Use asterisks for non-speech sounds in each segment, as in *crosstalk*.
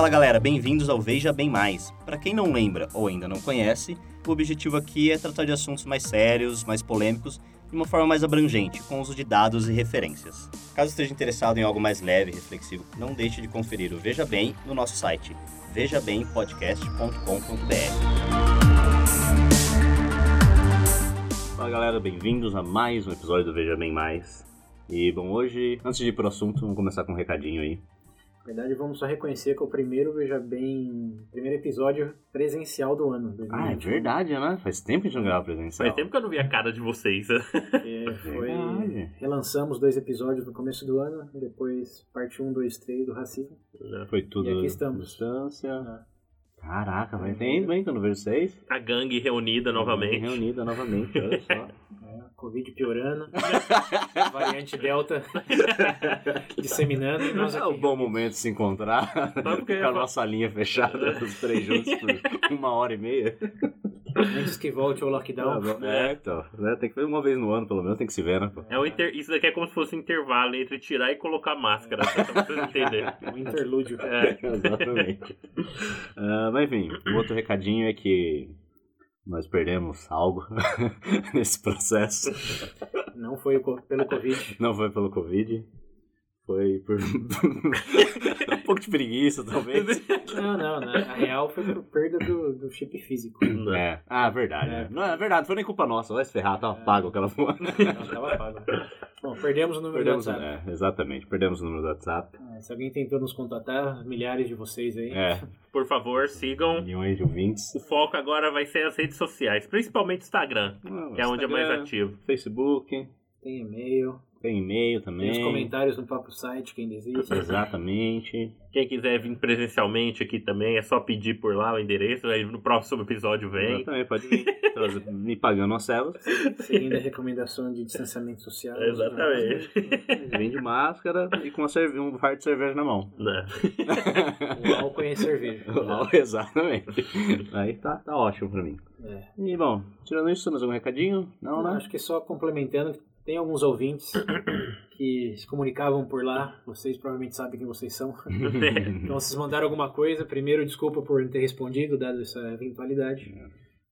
Fala galera, bem-vindos ao Veja Bem Mais. Para quem não lembra ou ainda não conhece, o objetivo aqui é tratar de assuntos mais sérios, mais polêmicos, de uma forma mais abrangente, com uso de dados e referências. Caso esteja interessado em algo mais leve e reflexivo, não deixe de conferir o Veja Bem no nosso site vejabempodcast.com.br. Fala galera, bem-vindos a mais um episódio do Veja Bem Mais. E bom, hoje, antes de ir pro assunto, vamos começar com um recadinho aí. Na verdade, vamos só reconhecer que é o primeiro, veja bem, primeiro episódio presencial do ano. 2021. Ah, é verdade, né? Faz tempo que a gente não grava presencial. Faz tempo que eu não vi a cara de vocês. *laughs* É, foi, Verdade. relançamos dois episódios no começo do ano, e depois parte 1, 2, 3 do racismo. Foi tudo E aqui estamos. distância. Ah. Caraca, vai tempo, hein, que eu não vejo vocês. A gangue reunida novamente. Reunida novamente, olha só. *laughs* É, Covid piorando, *laughs* variante Delta *laughs* disseminando. Nós é um bom momento de se encontrar porque *laughs* com a nossa linha fechada, os três juntos por uma hora e meia. Antes que volte o lockdown. É, então, né, tem que fazer uma vez no ano, pelo menos, tem que se ver, né? pô? É o inter... Isso daqui é como se fosse um intervalo entre tirar e colocar máscara, só pra vocês entenderem. Um interlúdio. É, Exatamente. Ah, mas enfim, o outro recadinho é que nós perdemos algo *laughs* nesse processo. Não foi pelo Covid. Não foi pelo Covid, foi por *laughs* um pouco de preguiça, talvez. Não, não, não. A real foi por perda do, do chip físico. É. Ah, verdade. É. Não, é verdade, foi nem culpa nossa. Vai se ferrar, tava pago aquela porra. Não, tava pago. Bom, perdemos o número Perdemos, do WhatsApp. é, exatamente, perdemos o número do WhatsApp. É, Se alguém tentou nos contatar, milhares de vocês aí. É, por favor, sigam. milhões de ouvintes. O foco agora vai ser as redes sociais, principalmente Instagram, que é onde é mais ativo. Facebook, Tem e-mail, tem e-mail tem também. os comentários no próprio site, que ainda existe. Exatamente. Quem quiser vir presencialmente aqui também, é só pedir por lá o endereço, aí no próximo episódio vem. Exatamente, pode vir. Me pagando uma célula. Seguindo a recomendação de distanciamento social. Exatamente. *laughs* Vem de máscara e com cerve- um fardo de cerveja na mão. Né? O *laughs* álcool e a cerveja. *laughs* Exatamente. Aí tá, tá ótimo pra mim. É. E bom, tirando isso, mais algum recadinho? Não, né? Acho que só complementando, tem alguns ouvintes que se comunicavam por lá. Vocês provavelmente sabem quem vocês são. *laughs* Então, vocês mandaram alguma coisa, primeiro, desculpa por não ter respondido, dado essa eventualidade.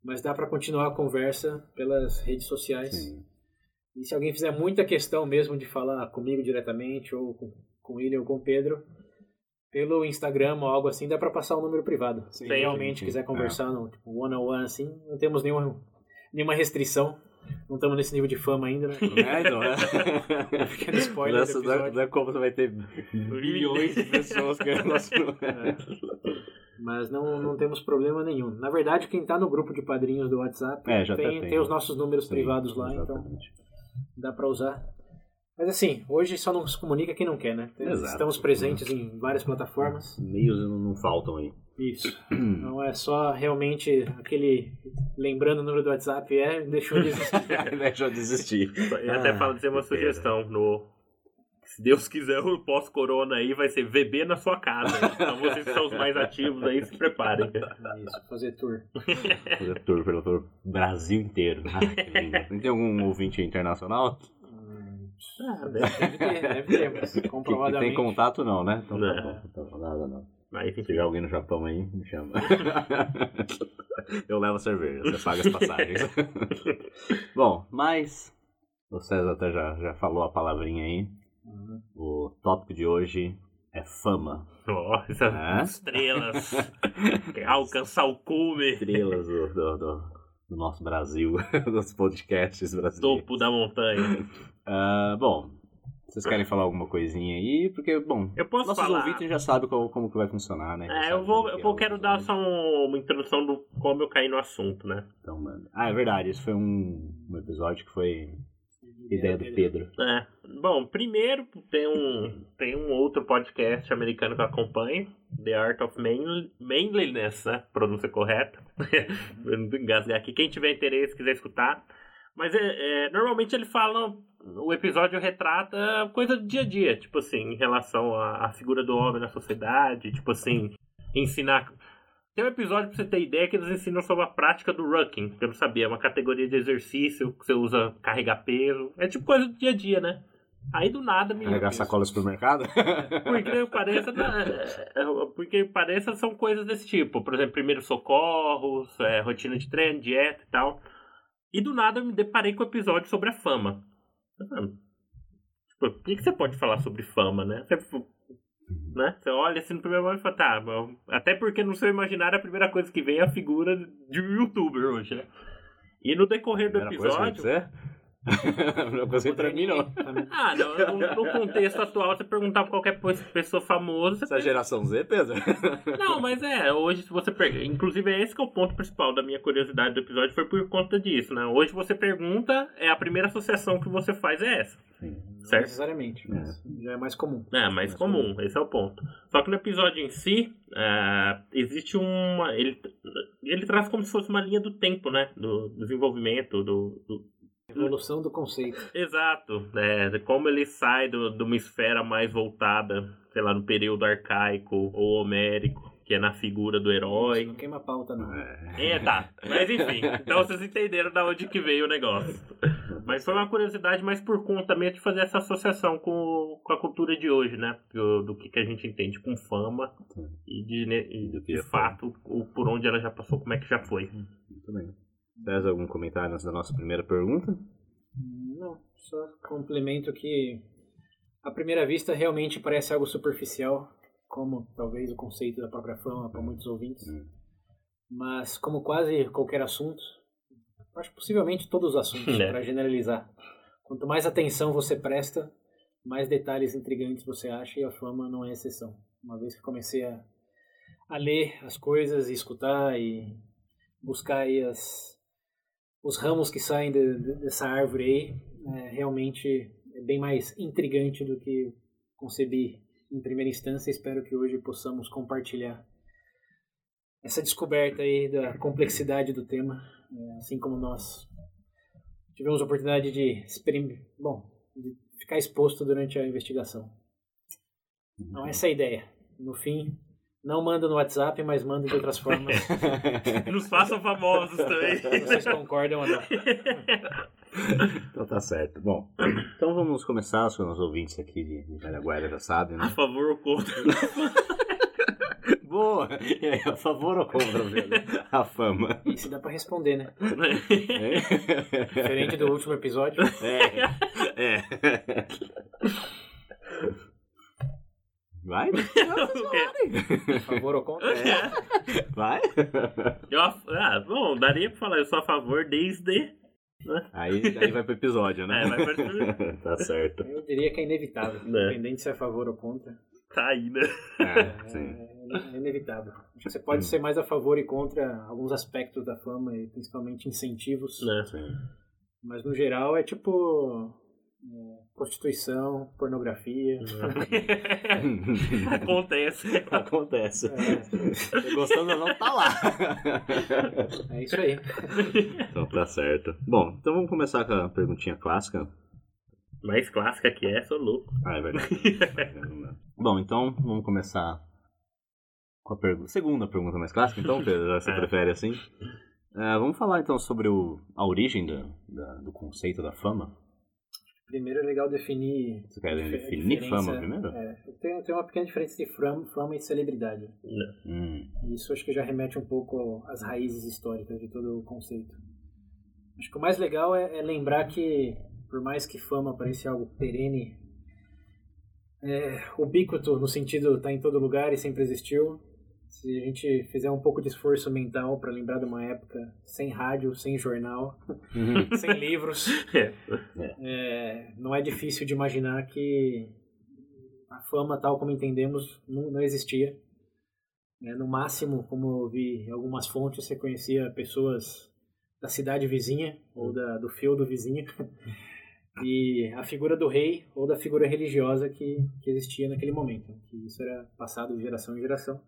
Mas dá para continuar a conversa pelas redes sociais. Sim. E se alguém fizer muita questão mesmo de falar comigo diretamente, ou com, com ele ou com o Pedro, pelo Instagram ou algo assim, dá para passar o número privado. Se Sim, realmente sim, quiser sim. conversar no tipo, one on one assim, não temos nenhuma, nenhuma restrição. Não estamos nesse nível de fama ainda, né? *laughs* É, então, é. Pequeno spoiler do Nessa- não, é, episódio. não é como você vai ter milhões de pessoas querendo *laughs* nosso É. Mas não, não temos problema nenhum. Na verdade, quem está no grupo de padrinhos do WhatsApp É, já tem, tá- tem. tem os nossos números Sim, privados lá, então exatamente. dá para usar. Mas assim, hoje só não se comunica quem não quer, né? Exato. Estamos presentes em várias plataformas. Meios não, faltam aí. Isso. *clears throat* Não é só realmente aquele lembrando o número do WhatsApp, é, deixou de existir. *laughs* Deixa eu desistir. E até Ah, fala de ser uma pena. sugestão no. Se Deus quiser, o pós-corona aí vai ser VB na sua casa. Então vocês que são os mais ativos aí, se preparem. Isso, fazer tour. Fazer tour pelo, pelo Brasil inteiro. Ah, que lindo. Tem algum ouvinte internacional? Ah, deve, ter, deve ter, mas *laughs* Que, que comprovadamente. tem contato não, né? Então tá Não. bom. Então, nada não. Mas Se tiver alguém no Japão aí, me chama. *laughs* Eu levo a cerveja, você paga as passagens. *laughs* Bom, mas o César até já, já falou a palavrinha aí. Uhum. O tópico de hoje é fama. Ó, essas É? estrelas. Alcançar o cume. Estrelas do, do, do- do nosso Brasil, dos podcasts brasileiros. Topo da montanha. Ah, bom, vocês querem falar alguma coisinha aí? Porque, bom, Eu posso nossos falar. ouvintes já sabem como, como que vai funcionar, né? É, eu vou, eu vou é quero dar só um- uma introdução do como eu caí no assunto, né? Então, mano. Ah, é verdade, esse foi um, um episódio que foi ideia do Pedro. É. Bom, primeiro tem um, tem um outro podcast americano que eu acompanho, The Art of Manl- Manliness, né? Pronúncia correta. *laughs* vou engasgar aqui. Quem tiver interesse, quiser escutar. Mas é, é, normalmente ele fala, o episódio retrata coisa do dia a dia, tipo assim, em relação à, figura do homem na sociedade, tipo assim, ensinar. Tem um episódio pra você ter ideia que eles ensinam sobre a prática do rucking, que eu não sabia, é uma categoria de exercício que você usa carregar peso. É tipo coisa do dia a dia, né? Aí do nada me. Carregar sacola no supermercado? *laughs* Porque pareça, porque pareça são coisas desse tipo. Por exemplo, primeiros socorros, é, rotina de treino, dieta e tal. E do nada eu me deparei com o episódio sobre a fama. Tipo, o que, que você pode falar sobre fama, né? Você, né? você olha assim no primeiro momento e fala, tá, até porque no seu imaginário a primeira coisa que vem é a figura de um youtuber hoje, né? E no decorrer do episódio. *laughs* não consigo pra mim, não. Ah, não, no, no, contexto atual, você perguntar pra qualquer pessoa famosa. Essa geração Z, Pedro? Não, mas é, hoje se você pergunta. Inclusive, é esse que é o ponto principal da minha curiosidade do episódio, foi por conta disso, né? Hoje você pergunta, é a primeira associação que você faz é essa. Sim. Certo? Necessariamente, mas é. já é mais comum. É, mais, mais comum, comum, esse é o ponto. Só que no episódio em si, é, existe uma. Ele, ele traz como se fosse uma linha do tempo, né? Do desenvolvimento, do, do Evolução do conceito. Exato. É, como ele sai do, de uma esfera mais voltada, sei lá, no período arcaico ou homérico, que é na figura do herói. Não queima pauta, não. É, tá. Mas enfim, então vocês entenderam da onde que veio o negócio. Mas foi uma curiosidade mais por conta mesmo de fazer essa associação com, com a cultura de hoje, né? Do, do que, que a gente entende com fama e de, e, de, de fato o, por onde ela já passou, como é que já foi. Muito bem. Traz algum comentário antes da nossa primeira pergunta? Não, só complemento que à primeira vista realmente parece algo superficial, como talvez o conceito da própria fama para muitos ouvintes. Hum. Mas como quase qualquer assunto, acho possivelmente todos os assuntos, *laughs* é. para generalizar. Quanto mais atenção você presta, mais detalhes intrigantes você acha e a fama não é exceção. Uma vez que comecei a, a ler as coisas e escutar e buscar aí as, os ramos que saem de, de, dessa árvore aí é, realmente é bem mais intrigante do que concebi em primeira instância. Espero que hoje possamos compartilhar essa descoberta aí da complexidade do tema, é, assim como nós tivemos a oportunidade de, bom, de ficar exposto durante a investigação. Então essa é a ideia. No fim, não manda no WhatsApp, mas manda de outras formas. *laughs* Nos façam famosos também. Vocês concordam ou não? Então tá certo. Bom, então vamos começar. Os nossos ouvintes aqui de Velha Guarda já sabem, né? A favor ou contra? *laughs* Boa! E aí, a favor ou contra, velho? A fama. Isso dá pra responder, né? É. Diferente do último episódio. É. É. Vai? *laughs* *laughs* Por favor ou contra? É. Vai? *laughs* Eu, ah, bom, daria pra falar, eu sou a favor desde. Né? Aí, aí vai pro episódio, né? É, vai pro episódio. tá certo. Eu diria que é inevitável, é. independente se é a favor ou contra. Tá aí, né? É, sim. É, é inevitável. Acho que você pode ser mais a favor e contra alguns aspectos da fama, e principalmente incentivos. É. Sim. Mas no geral é tipo é, prostituição, pornografia. *laughs* Acontece. Acontece. É. Gostando ou não, tá lá. *laughs* É isso aí. Então tá certo. Bom, então vamos começar com a perguntinha clássica. Mais clássica que é, sou louco. Ah, é verdade. *laughs* Bom, então vamos começar com a pergunta. Segunda pergunta mais clássica, então, Pedro, você é. prefere assim? É, vamos falar então sobre o, a origem da, da, do conceito da fama. Primeiro é legal definir. Você quer definir fama primeiro? É, tem, tem uma pequena diferença entre fama, fama e celebridade. Hum. Isso acho que já remete um pouco às raízes históricas de todo o conceito. Acho que o mais legal é, é lembrar que, por mais que fama pareça algo perene, é, ubíquito no sentido está em todo lugar e sempre existiu, se a gente fizer um pouco de esforço mental para lembrar de uma época sem rádio, sem jornal, uhum. *laughs* sem livros, é. É, não é difícil de imaginar que a fama, tal como entendemos, não, não existia. É, no máximo, como eu vi em algumas fontes, você conhecia pessoas da cidade vizinha ou da, do feudo vizinho *laughs* e a figura do rei ou da figura religiosa que, que existia naquele momento. Que isso era passado de geração em geração.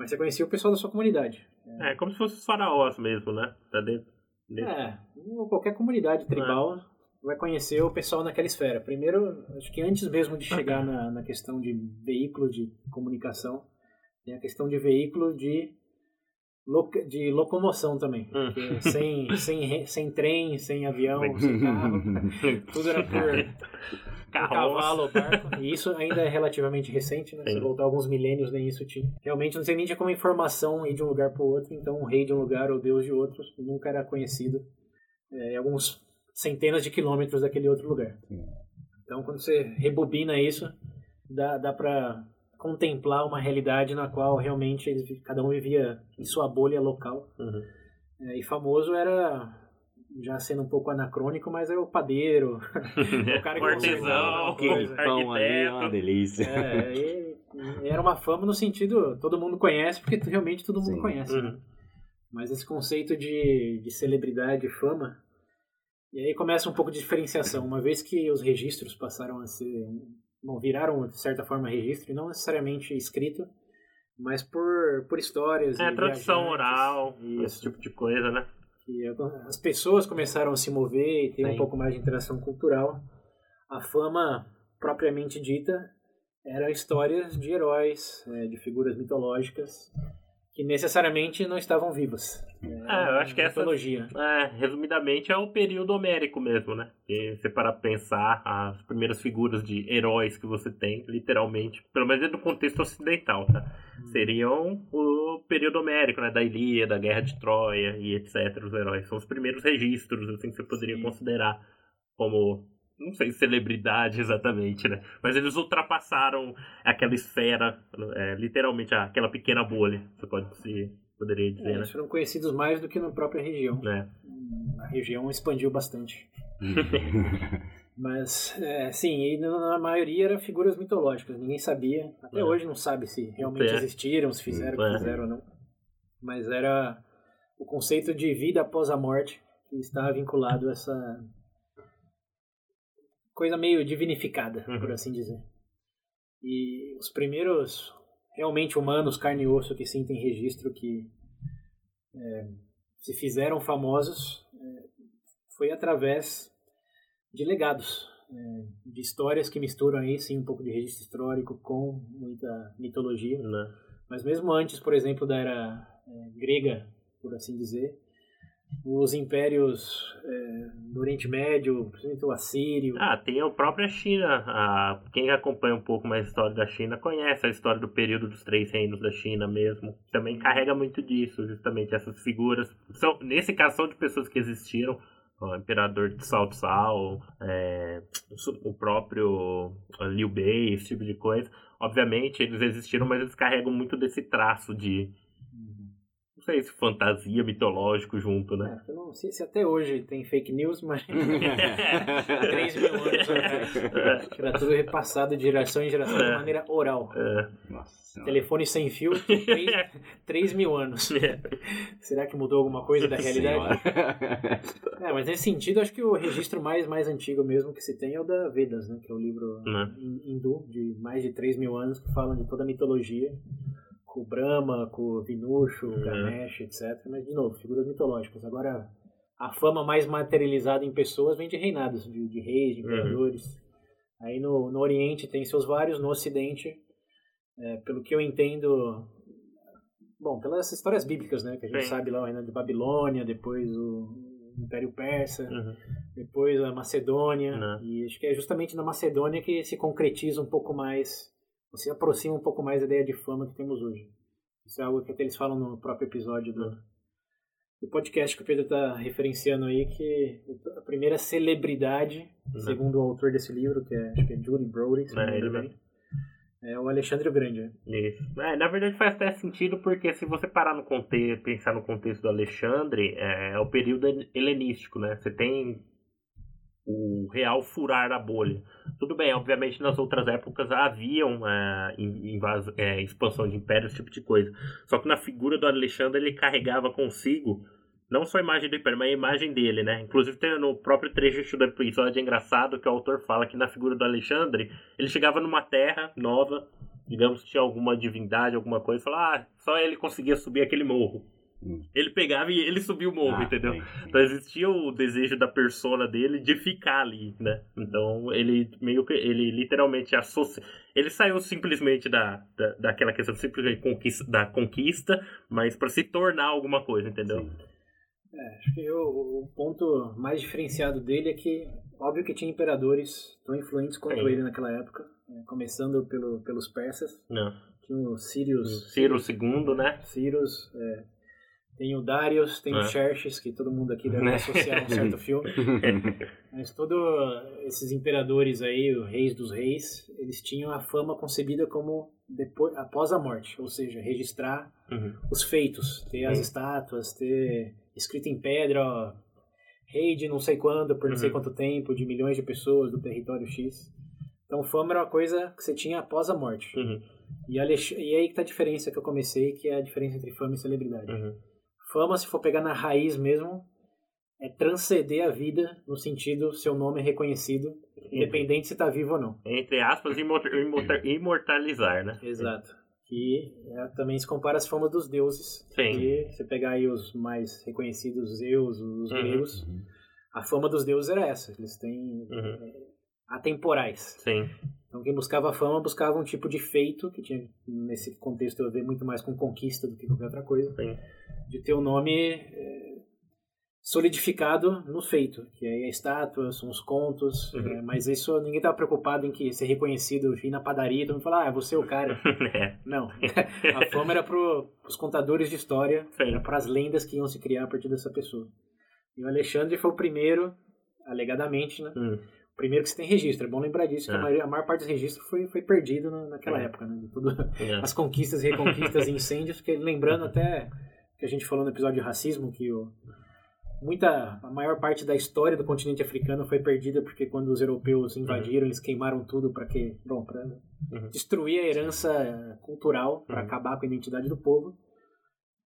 Mas você conhecia o pessoal da sua comunidade. É, é como se fosse os faraós mesmo, né? Tá dentro, dentro. É, qualquer comunidade tribal é. vai conhecer o pessoal naquela esfera. Primeiro, acho que antes mesmo de chegar na, na questão de veículo de comunicação, tem a questão de veículo de de locomoção também. Hum. Sem, sem, sem trem, sem avião, sem *laughs* carro. tudo era por, por cavalo barco. E isso ainda é relativamente recente, né? Se Sim. voltar alguns milênios, nem isso tinha. Realmente não sei nem tinha como informação ir de um lugar para o outro. Então, um rei de um lugar ou deus de outro nunca era conhecido é, em alguns centenas de quilômetros daquele outro lugar. Então, quando você rebobina isso, dá, dá para contemplar uma realidade na qual realmente eles, cada um vivia em sua bolha local. Uhum. É, e famoso era, já sendo um pouco anacrônico, mas era o padeiro, *laughs* o cara que o artesão. Pão ali, é uma arquiteto. delícia. É, e, e era uma fama no sentido, todo mundo conhece, porque realmente todo mundo Sim. conhece. né? Uhum. Mas esse conceito de, de celebridade e fama, e aí começa um pouco de diferenciação. Uma vez que os registros passaram a ser, bom, viraram de certa forma registro, e não necessariamente escrito, mas por, por histórias. É, e tradição viajantes, oral, Isso. esse tipo de coisa, né? Que as pessoas começaram a se mover e ter um pouco mais de interação cultural, a fama propriamente dita era histórias de heróis, é, de figuras mitológicas que necessariamente não estavam vivas. Ah, eu acho que essa-. É, resumidamente é o período homérico mesmo, né? E você para pensar as primeiras figuras de heróis que você tem, literalmente, pelo menos do contexto ocidental, tá? Seriam o período homérico, né? Da Ilíada, da Guerra de Troia e etc. Os heróis são os primeiros registros, assim, que você poderia Sim. considerar como, não sei, celebridade exatamente, né? Mas eles ultrapassaram aquela esfera, é, literalmente aquela pequena bolha, você pode se poderia dizer, É, né? eles foram conhecidos mais do que na própria região. É. A região expandiu bastante. *laughs* Mas, é, sim, e na maioria eram figuras mitológicas, ninguém sabia. Até É. hoje não sabe se realmente É. existiram, se fizeram o É. que fizeram ou não. Mas era o conceito de vida após a morte que está vinculado a essa coisa meio divinificada, Uhum. por assim dizer. E os primeiros realmente humanos, carne e osso, que sim tem registro que é, se fizeram famosos é, foi através de legados, é, de histórias que misturam aí sim um pouco de registro histórico com muita mitologia. Né? Mas mesmo antes, por exemplo, da era é, grega, por assim dizer, os impérios é, do Oriente Médio, principalmente o Assírio, Ah, tem a própria China. A, quem acompanha um pouco mais a história da China conhece a história do período dos três reinos da China mesmo. Também carrega muito disso, justamente essas figuras. São, nesse caso, são de pessoas que existiram. O imperador de Cao Cao, é, o próprio ah, Liu Bei, esse tipo de coisa. Obviamente, eles existiram, mas eles carregam muito desse traço de, não sei se fantasia, mitológico junto, né? É, eu não sei se até hoje tem fake news, mas *laughs* 3 mil anos atrás. Acho que Era tudo repassado de geração em geração de É. maneira oral. É, Nossa. Telefone sem fio, 3, *laughs* mil anos. Será que mudou alguma coisa da realidade? É, mas nesse sentido, acho que o registro mais, mais antigo mesmo que se tem é o da Vedas, né? Que é o livro Né. hin- hindu de mais de 3 mil anos que falam de toda a mitologia. Com o Brahma, com o Vinushu, Uhum. Ganesh, etc. Mas, de novo, figuras mitológicas. Agora, a fama mais materializada em pessoas vem de reinados, de, de reis, de Uhum. imperadores. Aí no, no Oriente tem seus vários, no Ocidente, é, pelo que eu entendo, bom, pelas histórias bíblicas, né, que a gente Sim. sabe lá o reino de Babilônia, depois o Império Persa, Uhum. depois a Macedônia, Né. e acho que é justamente na Macedônia que se concretiza um pouco mais, se aproxima um pouco mais da ideia de fama que temos hoje. Isso é algo que até eles falam no próprio episódio do, do podcast que o Pedro está referenciando aí, que a primeira celebridade, Né. segundo o autor desse livro, que é, acho que é Julie Brody, se não É, ele bem, é o Alexandre o Grande. né? Isso. É, na verdade faz até sentido porque se você parar no contexto, pensar no contexto do Alexandre, é, é o período helenístico, né? Você tem o real furar a bolha. Tudo bem, obviamente nas outras épocas haviam é, é, expansão de impérios, esse tipo de coisa. Só que na figura do Alexandre ele carregava consigo não só a imagem do império, mas a imagem dele, né? Inclusive tem no próprio trecho do episódio engraçado que o autor fala que na figura do Alexandre ele chegava numa terra nova, digamos que tinha alguma divindade, alguma coisa, e falava, ah, só ele conseguia subir aquele morro. Hum. Ele pegava e ele subia o morro, ah, entendeu? Sim, sim. Então existia o desejo da persona dele de ficar ali, né? Então ele meio que ele literalmente associa. Ele saiu simplesmente da, da, daquela questão simplesmente conquista, da conquista, mas para se tornar alguma coisa, entendeu? É, acho que o, o, ponto mais diferenciado dele é que, óbvio que tinha imperadores tão influentes quanto ele naquela época, né? começando pelo, pelos persas. Não. Tinha o Sirius. Ciro II, né? Sirius, é, tem o Darius, tem é. o Xerxes, que todo mundo aqui deve *laughs* associar a um certo filme. *laughs* Mas todos esses imperadores aí, os reis dos reis, eles tinham a fama concebida como depois, após a morte, ou seja, registrar uhum. os feitos, ter as uhum. estátuas, ter escrito em pedra, ó, rei de não sei quando, por não uhum. sei quanto tempo, de milhões de pessoas do território X. Então, fama era uma coisa que você tinha após a morte. Uhum. E, e aí que tá a diferença que eu comecei, que é a diferença entre fama e celebridade. Uhum. Fama, se for pegar na raiz mesmo, é transcender a vida no sentido seu nome é reconhecido, independente se está vivo ou não. Entre aspas, imortalizar, né? Exato que é, também se compara às famas dos deuses. Sim. E você pegar aí os mais reconhecidos Zeus, os uhum. gregos, uhum. a fama dos deuses era essa. Eles têm uhum. atemporais. Sim. Então quem buscava fama buscava um tipo de feito, que tinha nesse contexto eu ver muito mais com conquista do que qualquer outra coisa. Sim. De ter o nome é, solidificado no feito, que aí é a estátua, são os contos, uhum. é, mas isso ninguém estava preocupado em que ser reconhecido, ir na padaria, todo mundo falar, ah, você é o cara. *laughs* é. Não, *laughs* a fama era para os contadores de história, era para as lendas que iam se criar a partir dessa pessoa. E o Alexandre foi o primeiro, alegadamente, né? Uhum. Primeiro que se tem registro, é bom lembrar disso, é. que a é. maior, a maior, parte dos registros foi, foi perdido na, naquela é. época, né? De tudo, é. as conquistas, reconquistas e incêndios, que lembrando até que a gente falou no episódio de racismo, que o muita a maior parte da história do continente africano foi perdida porque quando os europeus invadiram uhum. eles queimaram tudo para que bom para uhum. destruir a herança cultural para uhum. acabar com a identidade do povo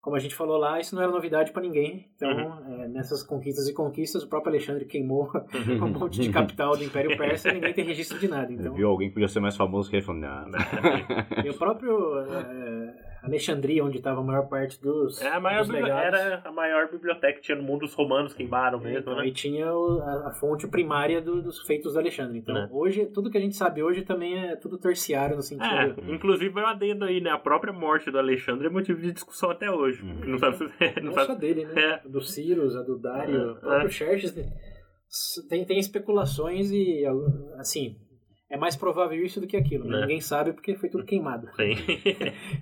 como a gente falou lá isso não era novidade para ninguém então uhum. é, nessas conquistas e conquistas o próprio Alexandre queimou *laughs* um monte de capital do Império Persa e ninguém tem registro de nada então viu alguém que podia ser mais famoso que ele falou não, *laughs* e o próprio é, Alexandria, onde estava a maior parte dos, é, a maior dos Era a maior biblioteca que tinha no mundo, os romanos queimaram é, mesmo, então, né? E tinha o, a, a, fonte primária do, dos feitos do Alexandre. Então, é. hoje, tudo que a gente sabe hoje também é tudo terciário no sentido... É, inclusive, vai um adendo aí, né? A própria morte do Alexandre é motivo de discussão até hoje. Hum. Não sabe se... Não, não sabe... só dele, né? É. Do Cyrus, a do Dário, é. o próprio Xerxes... Tem, tem especulações e, assim, é mais provável isso do que aquilo. Né? Ninguém sabe porque foi tudo queimado. *laughs*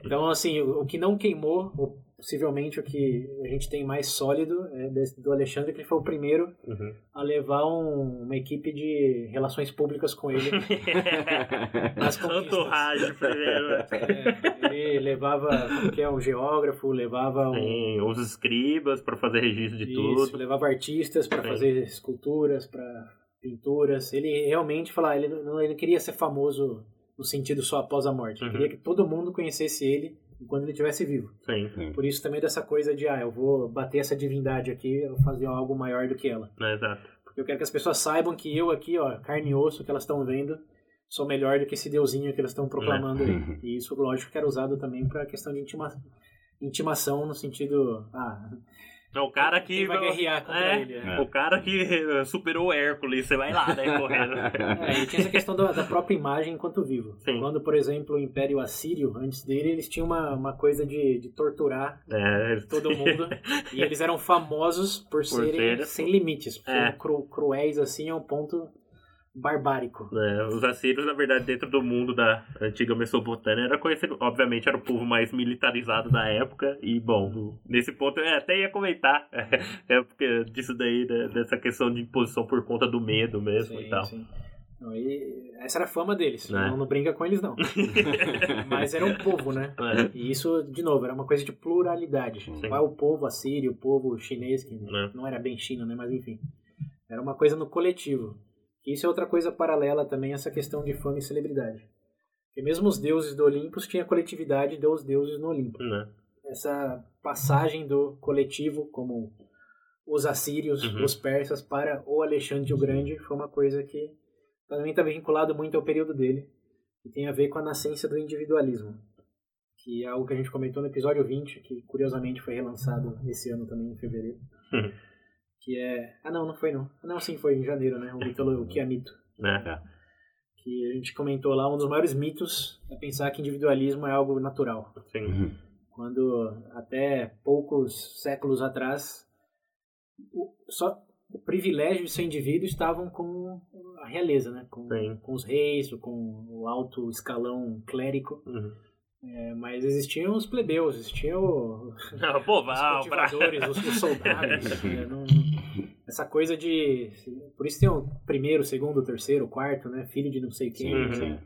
Então, assim, o, que não queimou, possivelmente o que a gente tem mais sólido é do Alexandre, que ele foi o primeiro uhum. a levar um, uma equipe de relações públicas com ele. *laughs* nas rádio primeiro. *laughs* É, ele levava, que é, um geógrafo, levava um... Sim, os escribas para fazer registro de isso, tudo. levava artistas para fazer esculturas, para pinturas. Ele realmente falava, ele não ele queria ser famoso no sentido só após a morte. Ele uhum. queria que todo mundo conhecesse ele enquanto ele estivesse vivo. Sim, sim. Por isso também dessa coisa de, ah, eu vou bater essa divindade aqui, eu vou fazer algo maior do que ela. É, exato. Porque eu quero que as pessoas saibam que eu aqui, ó, carne e osso que elas estão vendo, sou melhor do que esse deusinho que elas estão proclamando é. aí. Uhum. E isso, lógico, que era usado também para questão de intima... intimação no sentido, ah, é o cara que. Quem vai guerrear contra é, ele. É. O cara que *laughs* superou o Hércules, você vai lá, né, correndo. É, e tinha essa questão da, da, própria imagem enquanto vivo. Sim. Quando, por exemplo, o Império Assírio, antes dele, eles tinham uma, uma coisa de, de torturar é. todo mundo. e eles eram famosos por, *laughs* por serem ser... sem limites. É. Cru, cruéis assim ao ponto barbárico. É, os assírios, na verdade, dentro do mundo da antiga Mesopotâmia, era conhecido, obviamente, era o povo mais militarizado da época. E, bom, nesse ponto eu até ia comentar *laughs* é, porque disso daí, né, dessa questão de imposição por conta do medo mesmo sim, e tal. Sim. Não, e essa era a fama deles, é. não, não brinca com eles não. *laughs* Mas era um povo, né? É. E isso, de novo, era uma coisa de pluralidade. Sim. Não é o povo assírio, o povo chinês, que é. não era bem China, né? Mas enfim. Era uma coisa no coletivo. Isso é outra coisa paralela também, essa questão de fama e celebridade. Porque mesmo os deuses do Olimpo tinha coletividade dos deuses no Olimpo. Né? Essa passagem do coletivo, como os assírios, uhum. os persas, para o Alexandre o Grande, foi uma coisa que também está vinculado muito ao período dele, e tem a ver com a nascença do individualismo. que é algo que a gente comentou no episódio 20, que curiosamente foi relançado esse ano também, em fevereiro. Uhum. Que é... Ah, não, não foi não. Não, sim, foi em janeiro, né? O mito, o que é mito. Né? Que a gente comentou lá, um dos maiores mitos é pensar que individualismo é algo natural. Sim. Uhum. Quando até poucos séculos atrás, o, só o privilégio de ser indivíduo estavam com a realeza, né? Com, Sim. com os reis, com o alto escalão clérico. Uhum. É, mas existiam os plebeus, existiam o- *laughs* Não, pô, os cultivadores, os, os soldados. *laughs* né? Não- essa coisa de. Por isso tem o primeiro, segundo, terceiro, quarto, né? Filho de não sei quem. Uhum. né?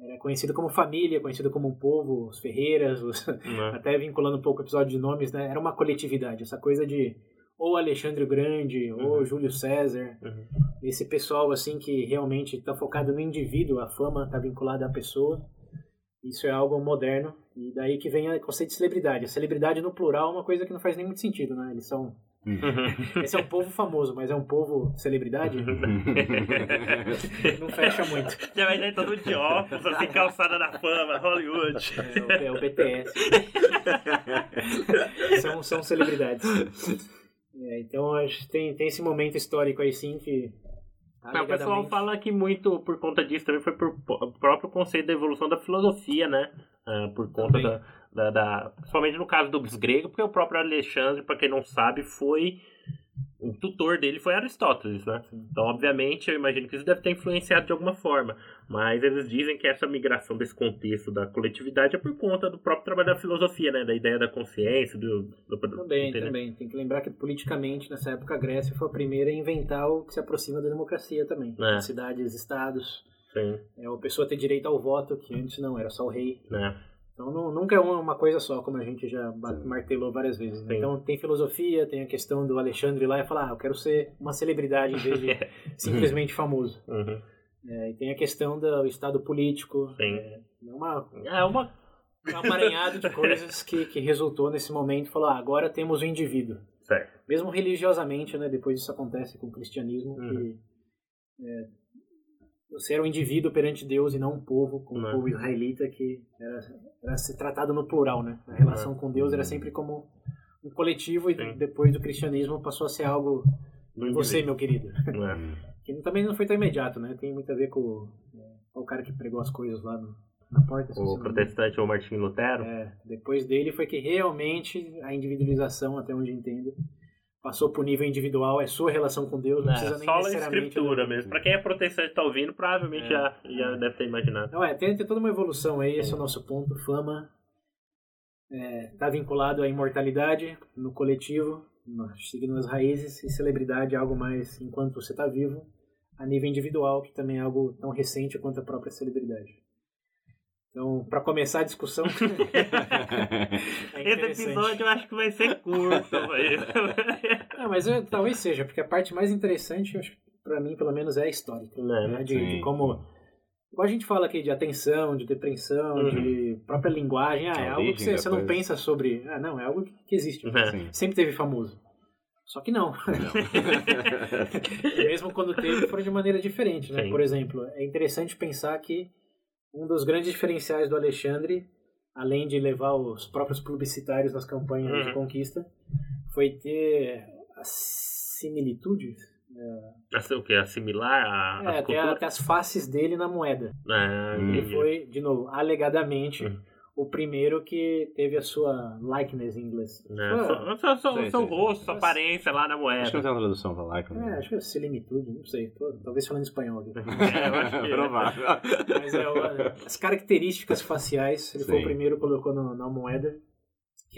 Era conhecido como família, conhecido como um povo, os Ferreiras, os- Né? *laughs* até vinculando um pouco o episódio de nomes, né? Era uma coletividade, essa coisa de ou Alexandre o Grande, ou Uhum. Júlio César, Uhum. esse pessoal assim que realmente está focado no indivíduo, a fama está vinculada à pessoa. Isso é algo moderno e daí que vem o conceito de celebridade. A celebridade no plural é uma coisa que não faz nem muito sentido, né? Eles são Uhum. Esse é um povo famoso, mas é um povo celebridade? Não fecha muito. Já vai dar todo de óculos, assim, calçada da fama, Hollywood. É o, é o BTS. são, são celebridades. É, então acho que tem, tem esse momento histórico aí sim que. Mas o pessoal fala que muito por conta disso também foi por po- próprio conceito da evolução da filosofia, né? Ah, por conta Também. da, da, da- Principalmente no caso dos gregos, porque o próprio Alexandre, para quem não sabe, foi. O tutor dele foi Aristóteles, né? Então, obviamente, eu imagino que isso deve ter influenciado de alguma forma. Mas eles dizem que essa migração desse contexto da coletividade é por conta do próprio trabalho da filosofia, né? Da ideia da consciência, do. do Também, entendeu? também. Tem que lembrar que politicamente, nessa época, a Grécia foi a primeira a inventar o que se aproxima da democracia também. É. Cidades, estados, Sim, é, a pessoa ter direito ao voto, que antes não, era só o rei. né? Então não- nunca é uma coisa só, como a gente já martelou várias vezes. né? Então tem filosofia, tem a questão do Alexandre lá e falar, ah, eu quero ser uma celebridade em vez de *laughs* simplesmente famoso. Uhum. É, e tem a questão do estado político. Sim. É, é uma, É uma. um amaranhado de coisas que, que resultou nesse momento. Falar, ah, agora temos o indivíduo. Certo. Mesmo religiosamente, né? Depois isso acontece com o cristianismo, Uhum. que é, você era um indivíduo perante Deus e não um povo, como o povo israelita, que era, era ser tratado no plural, né? A relação com Deus era sempre como um coletivo e Sim. depois do cristianismo passou a ser algo você, meu querido. *laughs* né? Que também não foi tão imediato, né? Tem muito a ver com o, é, o cara que pregou as coisas lá no- na porta. O protestante ou Martin Lutero. É, depois dele foi que realmente a individualização, até onde entendo, passou pro nível individual, é sua relação com Deus, não É, precisa nem só a necessariamente... escritura mesmo. Pra quem é protestante tá ouvindo, provavelmente É. já, já deve ter imaginado. Não, é, tem, tem toda uma evolução aí, esse é o nosso ponto, fama está vinculado à imortalidade no coletivo, no- seguindo as raízes, e celebridade é algo mais enquanto você está vivo, a nível individual, que também é algo tão recente quanto a própria celebridade. Então, para começar a discussão... *laughs* é Esse episódio eu acho que vai ser curto. Ah, mas eu- talvez seja, porque a parte mais interessante, pra mim, pelo menos, é a histórica. Né, né? De, de como. Igual a gente fala aqui de atenção, de depreensão, Uhum. de própria linguagem. Ah, A é algo que você, você não pensa sobre. Ah, não, é algo que, que existe. É. Sempre teve famoso. Só que não. *laughs* Mesmo quando teve, foram de maneira diferente. Né? Sim. Por exemplo, é interessante pensar que um dos grandes diferenciais do Alexandre, além de levar os próprios publicitários nas campanhas de Uhum. conquista, foi ter as similitudes, Assim, o que? Assimilar a, é, as até, até as faces dele na moeda. É, Hum. Ele foi, de novo, alegadamente, Uhum. O primeiro que teve a sua likeness em inglês. É, só- Sei, seu sei. rosto, sua aparência lá na Acho que não moeda. tem uma tradução pra lá. É, acho que é similitude, não sei. tô- talvez falando espanhol aqui. *laughs* É, eu acho que- *laughs* Provável. Mas é, o- as características faciais, ele foi o Sim. primeiro que colocou no- na moeda.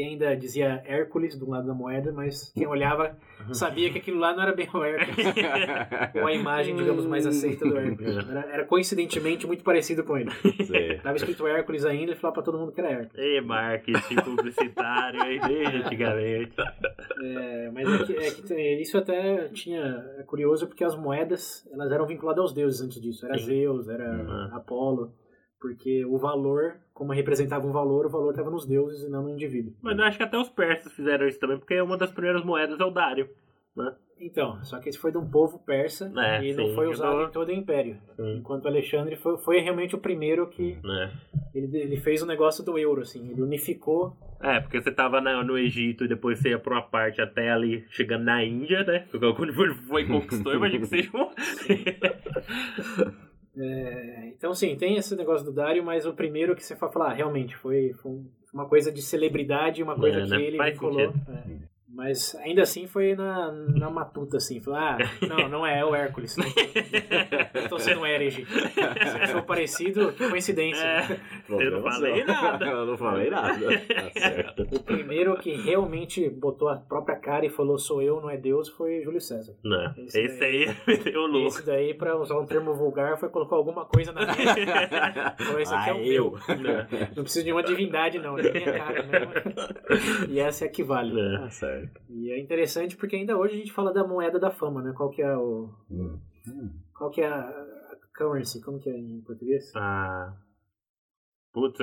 Que ainda dizia Hércules do lado da moeda, mas quem olhava sabia que aquilo lá não era bem o Hércules. *laughs* Ou a imagem, digamos, mais aceita do Hércules. Era, era coincidentemente muito parecido com ele. Sei. Tava escrito Hércules ainda e falava pra todo mundo que era Hércules. Ei, marketing publicitário aí *laughs* desde antigamente. É, mas é que, é que tem- isso até tinha. É curioso porque as moedas elas eram vinculadas aos deuses antes disso. Era Sim. Zeus, era Uhum. Apolo. Porque o valor, como representava um valor, o valor estava nos deuses e não no indivíduo. Mas eu acho que até os persas fizeram isso também, porque uma das primeiras moedas é o dário. né? Então, só que esse foi de um povo persa É, e não sim, foi eu usado em todo o império. Sim. Enquanto Alexandre foi, foi realmente o primeiro que né? ele, ele fez o negócio do euro, assim, ele unificou. É, porque você tava na- no Egito e depois você ia pra uma parte até ali, chegando na Índia, né? Quando foi, foi e conquistou, imagina que seja um... *laughs* É, então, sim, tem esse negócio do Dário, mas o primeiro que você vai falar, ah, realmente, foi, foi um- uma coisa de celebridade, uma coisa É, que né? ele Faz vinculou. é. Mas ainda assim foi na, na matuta, assim. Ah, não, não é, é o Hércules. Eu tô sendo um herege. Se eu sou parecido, que coincidência. É. Eu não falei nada. Eu não falei nada. Tá certo. O primeiro que realmente botou a própria cara e falou sou eu, não é Deus, foi Júlio César. Não, Esse esse aí *laughs* meteu louco. Esse daí, pra usar um termo vulgar, foi colocar alguma coisa na minha. *laughs* Falou, esse aqui é o Ah, meu. eu. Não. Não preciso de uma divindade, não. É a minha cara mesmo. *laughs* E essa é a que vale. É. Tá E é interessante porque ainda hoje a gente fala da moeda da fama, né? Qual que é o. Hum. Qual que é a a currency? Como que é em português? Ah. Puta.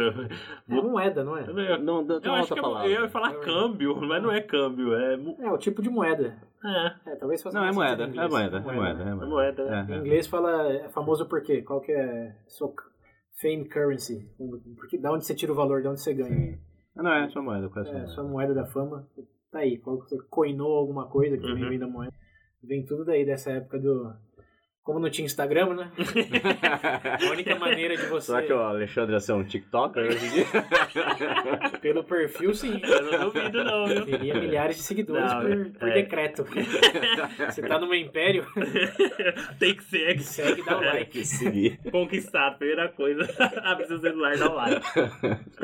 É moeda, não é? Eu, Não, tem eu acho que palavra. eu ia falar câmbio, mas não é câmbio, é. É o tipo de moeda. É, É, talvez faça Não, é mais moeda, é moeda, é moeda, é é moeda. É, Em é. inglês fala, é famoso por quê? Qual que é sua fame currency? Porque, da onde você tira o valor, de onde você ganha. Sim. Ah, Não, é sua moeda, qual é É, sua moeda da fama, tá aí. Qual que você coinou alguma coisa que Uhum. vem da moeda. Vem tudo daí dessa época do. Como não tinha Instagram, né? *laughs* A única maneira de você. Será que o Alexandre ia ser um TikToker hoje em dia? *laughs* Pelo perfil, sim. Eu não duvido, não, viu? Teria milhares de seguidores Não, por, por é. decreto. *laughs* Você tá no meu império, Tem que ser segue e dá o Tem like. seguir. conquistado. Primeira coisa, abre seu celular e dá o like.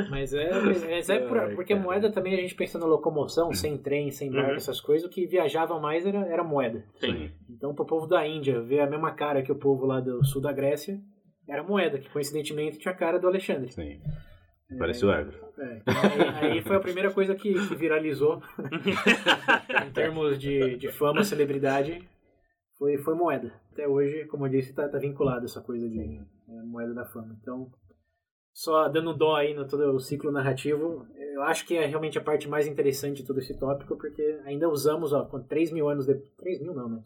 Mas é, mas é por- porque moeda também a gente pensa na locomoção, sem trem, sem barco, Uhum. essas coisas, o que viajava mais era, era moeda. Sim. Então, pro povo da Índia ver a mesma cara que o povo lá do sul da Grécia, era moeda, que coincidentemente tinha a cara do Alexandre. Sim. Parece o Hércules. É, então aí, aí foi a primeira coisa que, que viralizou *laughs* em termos de, de fama, celebridade, foi, foi moeda. Até hoje, como eu disse, tá, tá vinculado essa coisa de é, moeda da fama. Então, só dando dó aí no todo o ciclo narrativo, eu acho que é realmente a parte mais interessante de todo esse tópico, porque ainda usamos, ó, com 3 mil anos depois. 3 mil não, né?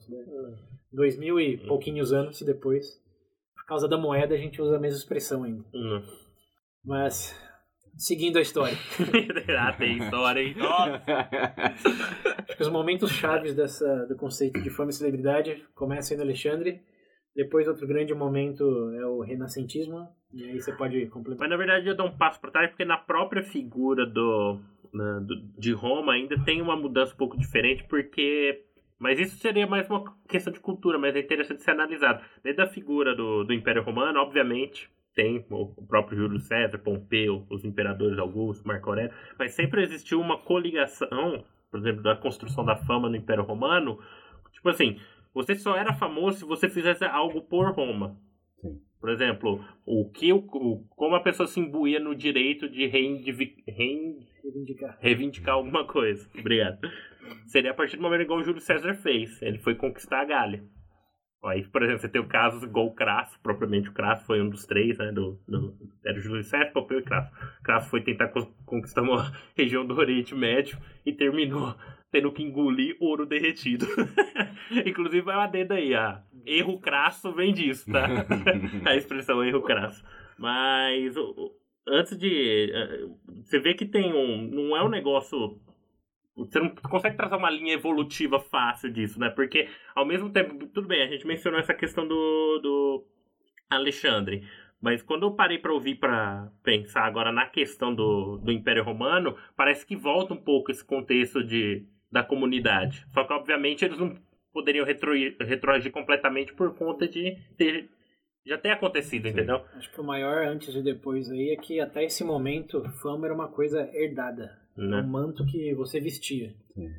2 mil e pouquinhos anos depois, por causa da moeda, a gente usa a mesma expressão ainda. Hum. Mas, seguindo a história. *laughs* ah, tem história, hein? Nossa. Acho que os momentos chaves dessa, do conceito de fama e celebridade começam no Alexandre. Depois, outro grande momento é o renascentismo. E aí você pode complementar. Mas na verdade eu dou um passo para trás porque na própria figura do, na- do- de Roma ainda tem uma mudança um pouco diferente porque mas isso seria mais uma questão de cultura, mas é interessante ser analisado. Desde a figura do, do Império Romano, obviamente, tem o próprio Júlio César, Pompeu, os imperadores Augusto, Marco Aurélio, mas sempre existiu uma coligação, por exemplo, da construção da fama no Império Romano. Tipo assim, você só era famoso se você fizesse algo por Roma. Sim. Por exemplo, o que o, como a pessoa se imbuía no direito de reivindicar. reivindicar alguma coisa. Obrigado. Seria a partir do momento igual o Júlio César fez. Ele foi conquistar a Gália. Aí, por exemplo, você tem o caso igual o Crasso, propriamente o Crasso foi um dos três, né? Do, do, era o Júlio César, Pompeu e Crasso. Crasso foi tentar conquistar uma *laughs* região do Oriente Médio e terminou tendo que engolir ouro derretido. *laughs* Inclusive, vai uma dedo aí, ah, erro crasso vem disso, tá? *laughs* a expressão erro crasso. Mas o- o- antes de. eh, Você vê que tem um. Não é um negócio. Você não consegue traçar uma linha evolutiva fácil disso, né? Porque, ao mesmo tempo, tudo bem, a gente mencionou essa questão do, do Alexandre. Mas quando eu parei para ouvir, para pensar agora na questão do, do Império Romano, parece que volta um pouco esse contexto de, da comunidade. Só que, obviamente, eles não poderiam retro, retroagir completamente por conta de ter, já ter acontecido, entendeu? Acho que o maior antes e depois aí é que até esse momento fama era uma coisa herdada. Né? Um manto que você vestia. Sim.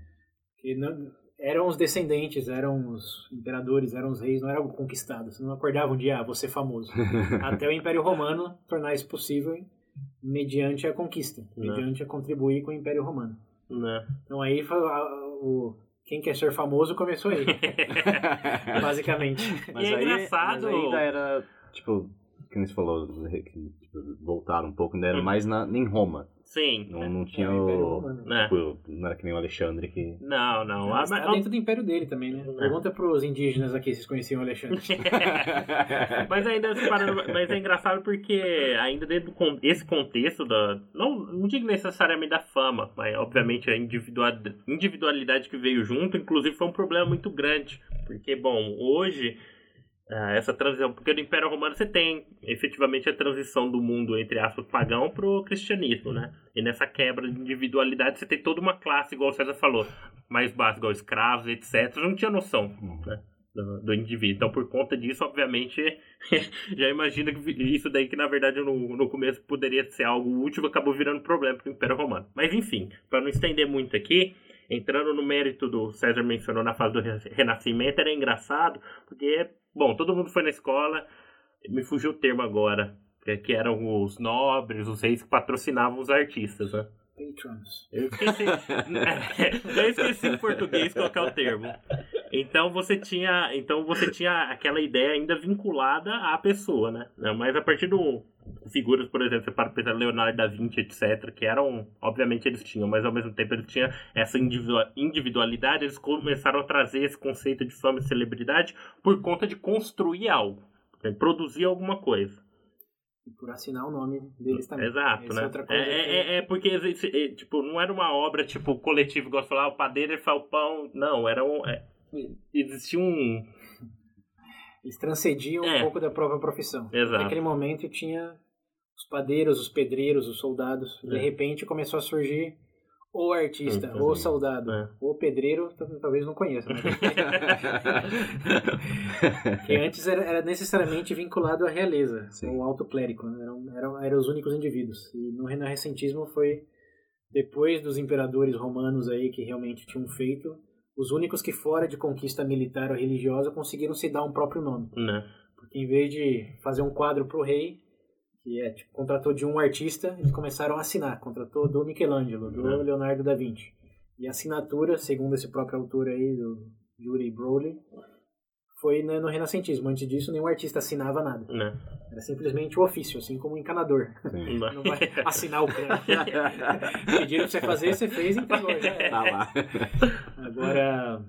Que não, eram os descendentes, eram os imperadores, eram os reis, não era algo conquistado. Você não acordava um dia, ah, ser famoso. *laughs* Até o Império Romano tornar isso possível mediante a conquista, Né. mediante a contribuir com o Império Romano. Né? Então aí o quem quer ser famoso começou aí, *laughs* basicamente. *laughs* E é engraçado- Mas ainda era, tipo, que você falou, que tipo, voltaram um pouco, ainda era mais na, em Roma. Sim. Não, não tinha É, o Império o. Romano. né? tipo, não era que nem o Alexandre que. Não, não. Ah, Mas mas- tá dentro do império dele também, né? Pergunta pros indígenas aqui se vocês conheciam o Alexandre. *laughs* mas ainda mas é engraçado porque ainda dentro desse contexto da não, não digo necessariamente da fama, mas obviamente a individual- individualidade que veio junto, inclusive foi um problema muito grande, porque bom, hoje essa transição, porque no Império Romano você tem efetivamente a transição do mundo entre aspas pagão pro cristianismo, né? E nessa quebra de individualidade você tem toda uma classe, igual o César falou, mais básica, igual escravos, etc. Não tinha noção, né? Do, do indivíduo. Então, por conta disso, obviamente, *laughs* já imagina que isso daí que na verdade no, no começo poderia ser algo útil acabou virando problema para o Império Romano. Mas enfim, para não estender muito aqui, entrando no mérito do César mencionou na fase do Re- Renascimento, era engraçado, porque, bom, todo mundo foi na escola, me fugiu o termo agora, que, que eram os nobres, os reis que patrocinavam os artistas, né? Patrons. Eu esqueci. *laughs* eu esqueci em português que é o termo. Então você tinha, então você tinha aquela ideia ainda vinculada à pessoa, né? Mas a partir do figuras, por exemplo, você para pensar Leonardo da Vinci, etc, que eram, obviamente eles tinham, mas ao mesmo tempo eles tinham essa individua- individualidade, eles começaram a trazer esse conceito de fama e celebridade por conta de construir algo, né? produzir alguma coisa. E por assinar o nome deles também. Exato, Essa né? é outra É, que- é, é porque existe, é, tipo, não era uma obra tipo coletiva, igual falar, ah, o padeiro e falpão. Não, era um. é, existia um. Eles transcendiam É. um pouco da própria profissão. Exato. Naquele momento tinha os padeiros, os pedreiros, os soldados. De É. repente começou a surgir ou artista, Sim, ou soldado, É. ou pedreiro, talvez não conheça. Né? *laughs* que antes era, era necessariamente vinculado à realeza, Sim. ou alto clérigo. Né? Eram, eram, eram os únicos indivíduos. E no renascentismo foi depois dos imperadores romanos aí que realmente tinham feito, os únicos que fora de conquista militar ou religiosa conseguiram se dar um próprio nome. né? Porque em vez de fazer um quadro pro rei, que é, tipo, contratou de um artista, eles começaram a assinar. Contratou do Michelangelo, do Uhum. Leonardo da Vinci. E a assinatura, segundo esse próprio autor aí, do Yuri Browley, foi né, no renascentismo. Antes disso, nenhum artista assinava nada. né? Era simplesmente o ofício, assim como o encanador. Sim. Não vai *laughs* assinar o crânio. Pediram *laughs* pra você fazer, você fez e entregou. Já era. Tá lá. Agora,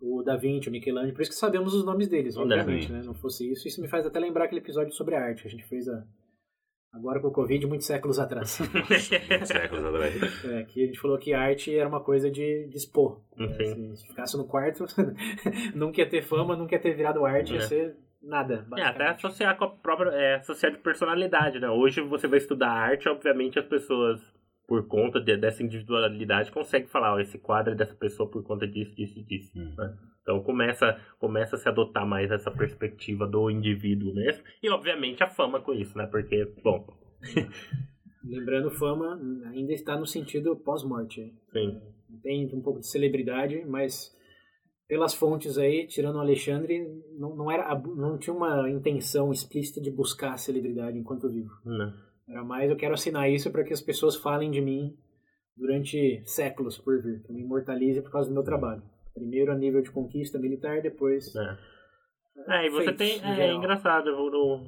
o Da Vinci, o Michelangelo, por isso que sabemos os nomes deles, obviamente, né? Não fosse isso, isso me faz até lembrar aquele episódio sobre a arte que a gente fez a... agora com o Covid, muitos séculos atrás. *laughs* Séculos atrás. É, que a gente falou que arte era uma coisa de, de expor. É, Enfim. se ficasse no quarto, *laughs* nunca ia ter fama, nunca ia ter virado arte, ia É. ser nada. É, até associar com a própria. É, associar de personalidade, né? Hoje você vai estudar arte, obviamente as pessoas, por conta de- dessa individualidade, conseguem falar, ó, esse quadro é dessa pessoa por conta disso, disso e disso. Hum. né? Então começa, começa a se adotar mais essa perspectiva do indivíduo mesmo. E obviamente a fama com isso, né? Porque, bom, *laughs* Lembrando, fama ainda está no sentido pós-morte. sim. tem um pouco de celebridade, mas pelas fontes aí, tirando o Alexandre, não, não, era, não tinha uma intenção explícita de buscar a celebridade enquanto vivo. Né? Era mais, eu quero assinar isso para que as pessoas falem de mim durante séculos por vir, que me imortalize por causa do meu trabalho. Primeiro a nível de conquista militar, depois... É. É, e você feitos, tem. em É, geral. engraçado,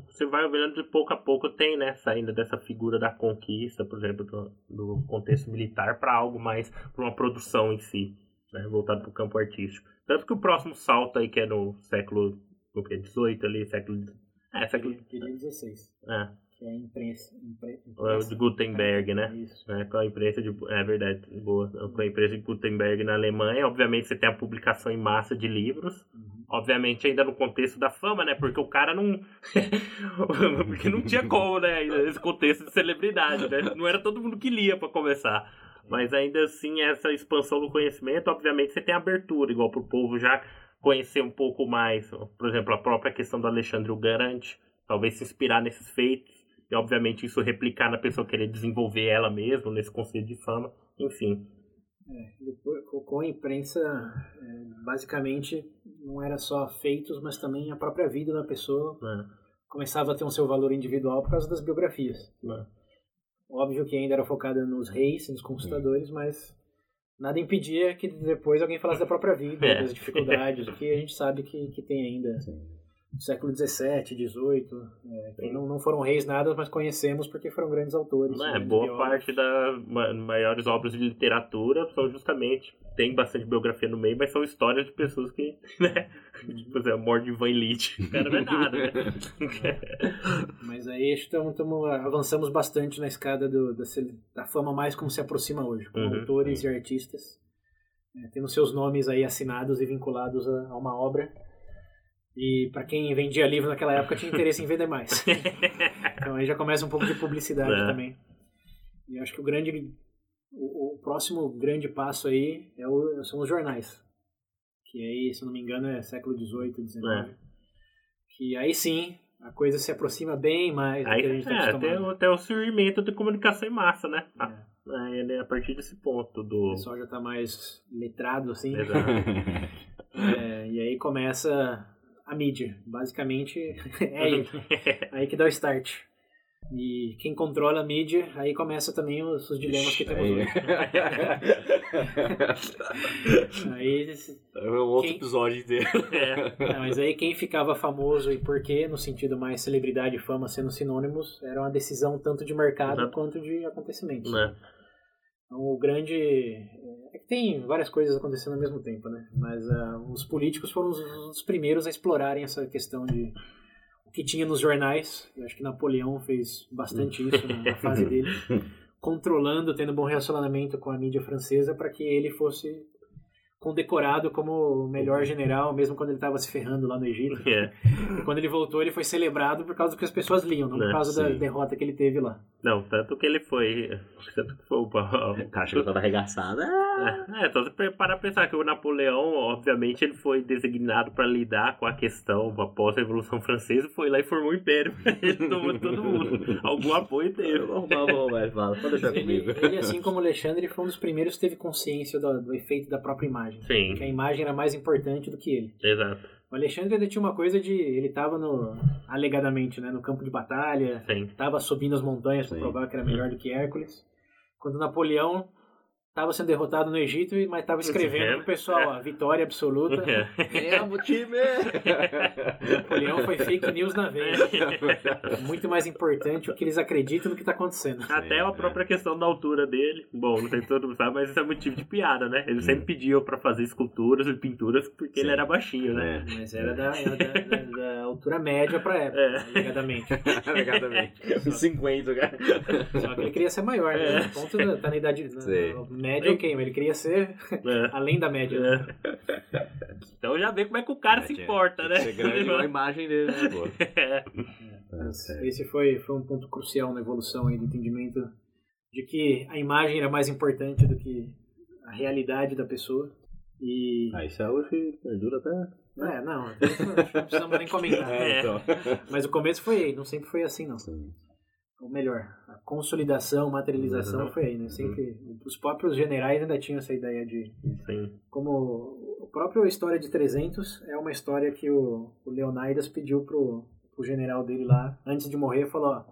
você vai olhando de pouco a pouco, tem nessa ainda dessa figura da conquista, por exemplo, do, do contexto militar, para algo mais, para uma produção em si, né, voltado para o campo artístico. Tanto que o próximo salto aí, que é no século 18 ali, século. É, século. 16, É, é a imprensa. impre- é de Gutenberg, né? Isso. né, com a imprensa de é verdade boa com a imprensa de Gutenberg na Alemanha obviamente você tem a publicação em massa de livros Uhum. obviamente ainda no contexto da fama né porque o cara não *laughs* porque não tinha como né nesse contexto de celebridade né não era todo mundo que lia para começar mas ainda assim essa expansão do conhecimento obviamente você tem abertura igual para o povo já conhecer um pouco mais por exemplo a própria questão do Alexandre o Garante talvez se inspirar nesses feitos e obviamente isso replicar na pessoa querer desenvolver ela mesma nesse conceito de fama, enfim. Depois, com- a imprensa, é, basicamente, não era só feitos, mas também a própria vida da pessoa Né? começava a ter um seu valor individual por causa das biografias. Né? Óbvio que ainda era focada nos reis, nos conquistadores, mas nada impedia que depois alguém falasse da própria vida, É. das dificuldades, o que a gente sabe que, que tem ainda do século XVII, XVIII, é, que não, não foram reis nada, mas conhecemos porque foram grandes autores. É, grandes boa biólogos. parte das ma- maiores obras de literatura são justamente. Tem bastante biografia no meio, mas são histórias de pessoas que. *laughs* Né? tipo, assim, a morte de Van Lit. O cara não é nada, né? *laughs* Mas aí estamos, avançamos bastante na escada do- da, da fama mais como se aproxima hoje, com Uhum. autores e artistas. É, temos seus nomes aí assinados e vinculados a, a uma obra. E para quem vendia livro naquela época tinha interesse em vender mais. *laughs* então aí já começa um pouco de publicidade É. também. E acho que o grande o, o próximo grande passo aí é o- são os jornais. Que aí, se não me engano, é século XVIII, XIX. É. Que aí sim a coisa se aproxima bem mais do Aí que a gente está é, até, acostumado. o- até o surgimento da comunicação em massa, né? É. Aí, né, a partir desse ponto O do. pessoal já tá mais letrado, assim. Exato. *laughs* É, e aí começa a mídia. Basicamente, *laughs* é aí, *laughs* aí que dá o start. E quem controla a mídia, aí começa também os, os dilemas que temos hoje. *laughs* Aí, É um outro Quem- episódio inteiro. É. não, mas aí quem ficava famoso e por quê, no sentido mais celebridade e fama sendo sinônimos, era uma decisão tanto de mercado Exato. quanto de acontecimentos. né? Então, o grande. É que tem várias coisas acontecendo ao mesmo tempo, né? Mas ah, os políticos foram os, os primeiros a explorarem essa questão de o que tinha nos jornais. Eu acho que Napoleão fez bastante *laughs* isso na, na fase dele, controlando, tendo bom relacionamento com a mídia francesa para que ele fosse condecorado como o melhor general, mesmo quando ele estava se ferrando lá no Egito. É. E quando ele voltou, ele foi celebrado por causa do que as pessoas liam, não por É, causa da sim. derrota que ele teve lá. Não, tanto que ele foi. Tanto que foi o. Cara chegou toda arregaçada. É, então você para pensar que o Napoleão, obviamente, ele foi designado para lidar com a questão após a Revolução Francesa, foi lá e formou o Império. *laughs* Ele tomou todo mundo. Algum apoio teve. Eu vou arrumar fala. Pode deixar Ele, comigo. ele, assim como Alexandre, foi um dos primeiros que teve consciência do, do efeito da própria imagem. Sim, Que a imagem era mais importante do que ele. exato. O Alexandre ainda tinha uma coisa de. Ele estava no. alegadamente, né, no campo de batalha, Sim. estava subindo as montanhas para provar que era melhor do que Hércules. Quando Napoleão estava sendo derrotado no Egito, mas estava escrevendo pro pessoal: ó, vitória absoluta. É. É, o time! *laughs* Napoleão foi fake news na veia. Muito mais importante o que eles acreditam do que está acontecendo. Até a própria questão da altura dele. Bom, não sei se todo mundo sabe, mas isso é motivo de piada, né? Ele sempre pediu pra fazer esculturas e pinturas porque ele Sim. era baixinho, né? É. Mas era da, era da- da- altura média pra época, É. alegadamente. Alegadamente. 50, cara. Só que ele queria ser maior, né? É. No ponto tá na idade na média, ok, mas ele queria ser É. *laughs* além da média. né? É. Então já vê como é que o cara se Tinha- importa, né? ser grande a imagem dele, né? *laughs* É. Certo. Esse foi, foi um ponto crucial na evolução aí do entendimento de que a imagem era mais importante do que a realidade da pessoa. E. Ah, isso é algo que perdura até. É, não, não precisamos nem comentar. *laughs* É. então. Mas o começo foi não sempre foi assim, não. Sim. Ou melhor, consolidação, materialização Uhum. foi aí, né? Sempre. Os próprios generais ainda tinham essa ideia de. Sim. Como a própria história de 300 é uma história que o, o Leonidas pediu pro, pro general dele lá, antes de morrer, falou: ó,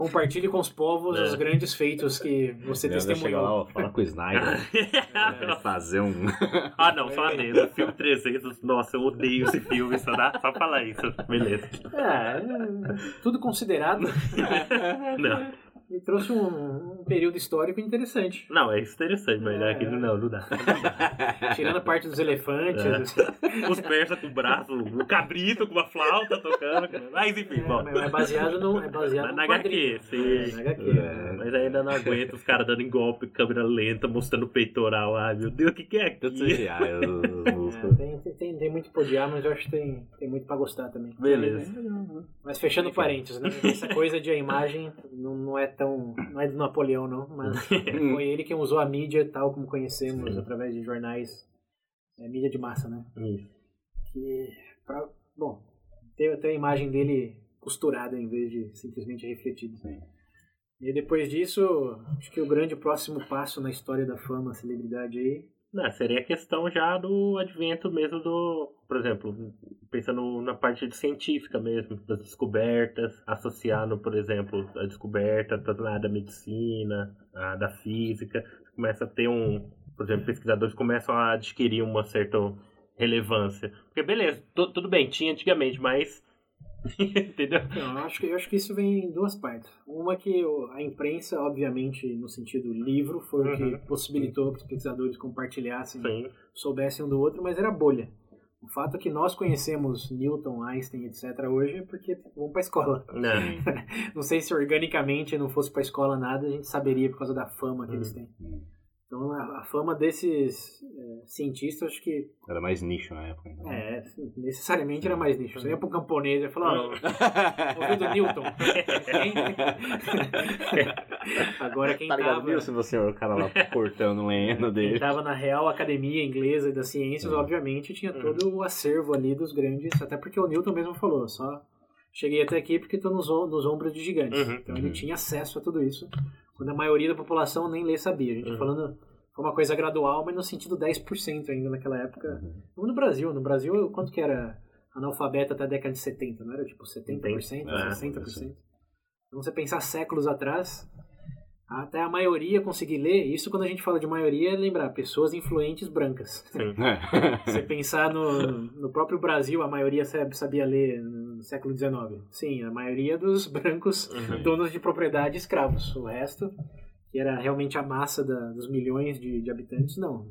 compartilhe com os povos É. os grandes feitos que você Leandro chega lá, testemunhou. ó, fala com o Snyder. *laughs* Vai fazer um. ah, não, só adendo. Filme 300, nossa, eu odeio esse filme, só dá só falar isso. Beleza. É, é, tudo considerado, *laughs* Não, me trouxe um, um período histórico interessante. não, é interessante, mas aqui não, *laughs* não dá. Tirando a parte dos elefantes. É. *laughs* Os persas com o braço, o cabrito com uma flauta tocando. Mas enfim, É, bom. mas é baseado no, é baseado Na no HQ, sim. É, na HQ. É. Mas ainda não aguento os caras dando em golpe, câmera lenta, mostrando o peitoral. Ai, meu Deus, o que, que é aqui? É, tem, tem, tem muito pra odiar, mas eu acho que tem, tem muito pra gostar também. Beleza. Mas fechando parênteses, né? Essa coisa de a imagem não, não é tão. não é do Napoleão, não, mas *laughs* foi ele quem usou a mídia tal como conhecemos, Sim. através de jornais. É, mídia de massa, né? Isso. Que. Pra, bom, ter, ter a imagem dele costurada em vez de simplesmente refletida. Sim. E depois disso, acho que o grande próximo passo na história da fama, celebridade aí, Não, seria a questão já do advento mesmo do, por exemplo, pensando na parte de científica mesmo, das descobertas, associando, por exemplo, a descoberta tanto área da medicina, a da física, começa a ter um, por exemplo, pesquisadores começam a adquirir uma certa relevância. Porque beleza, tu- tudo bem, tinha antigamente, mas. *laughs* Entendeu? Não, eu acho, que, eu acho que isso vem em duas partes. Uma que o- a imprensa, obviamente, no sentido livro, foi o Uhum. que possibilitou que os pesquisadores compartilhassem, Sim. soubessem um do outro, mas era bolha. O fato é que nós conhecemos Newton, Einstein, etc. hoje é porque vamos para a escola. Né? *laughs* Não sei se organicamente não fosse para a escola nada, a gente saberia por causa da fama que eles têm. Então a, a fama desses é, cientistas, acho que Era mais nicho na época. Então. é, necessariamente era mais nicho. Você ia para um camponês e falar, ó, ouviu do Newton? *laughs* Agora quem Tá ligado? tava, Viu se você o cara lá cortando o lenho quem dele. tava na Real Academia Inglesa das Ciências, obviamente tinha todo o acervo ali dos grandes, até porque o Newton mesmo falou, só cheguei até aqui porque estou nos, nos ombros de gigantes. Uhum. Então ele tinha acesso a tudo isso, quando a maioria da população nem ler sabia. A gente tá Uhum. falando foi uma coisa gradual, mas no sentido 10% ainda naquela época. Como no Brasil. No Brasil, quanto que era analfabeta até a década de 70? Não era tipo 70%, É, 60%? Então você pensar séculos atrás, até a maioria conseguir ler, isso quando a gente fala de maioria é lembrar pessoas influentes brancas. Sim. *laughs* Você pensar no, no próprio Brasil, a maioria sabia ler no século XIX. Sim, a maioria dos *laughs* brancos Uhum. donos de propriedade escravos. O resto, que era realmente a massa da- dos milhões de, de habitantes, não.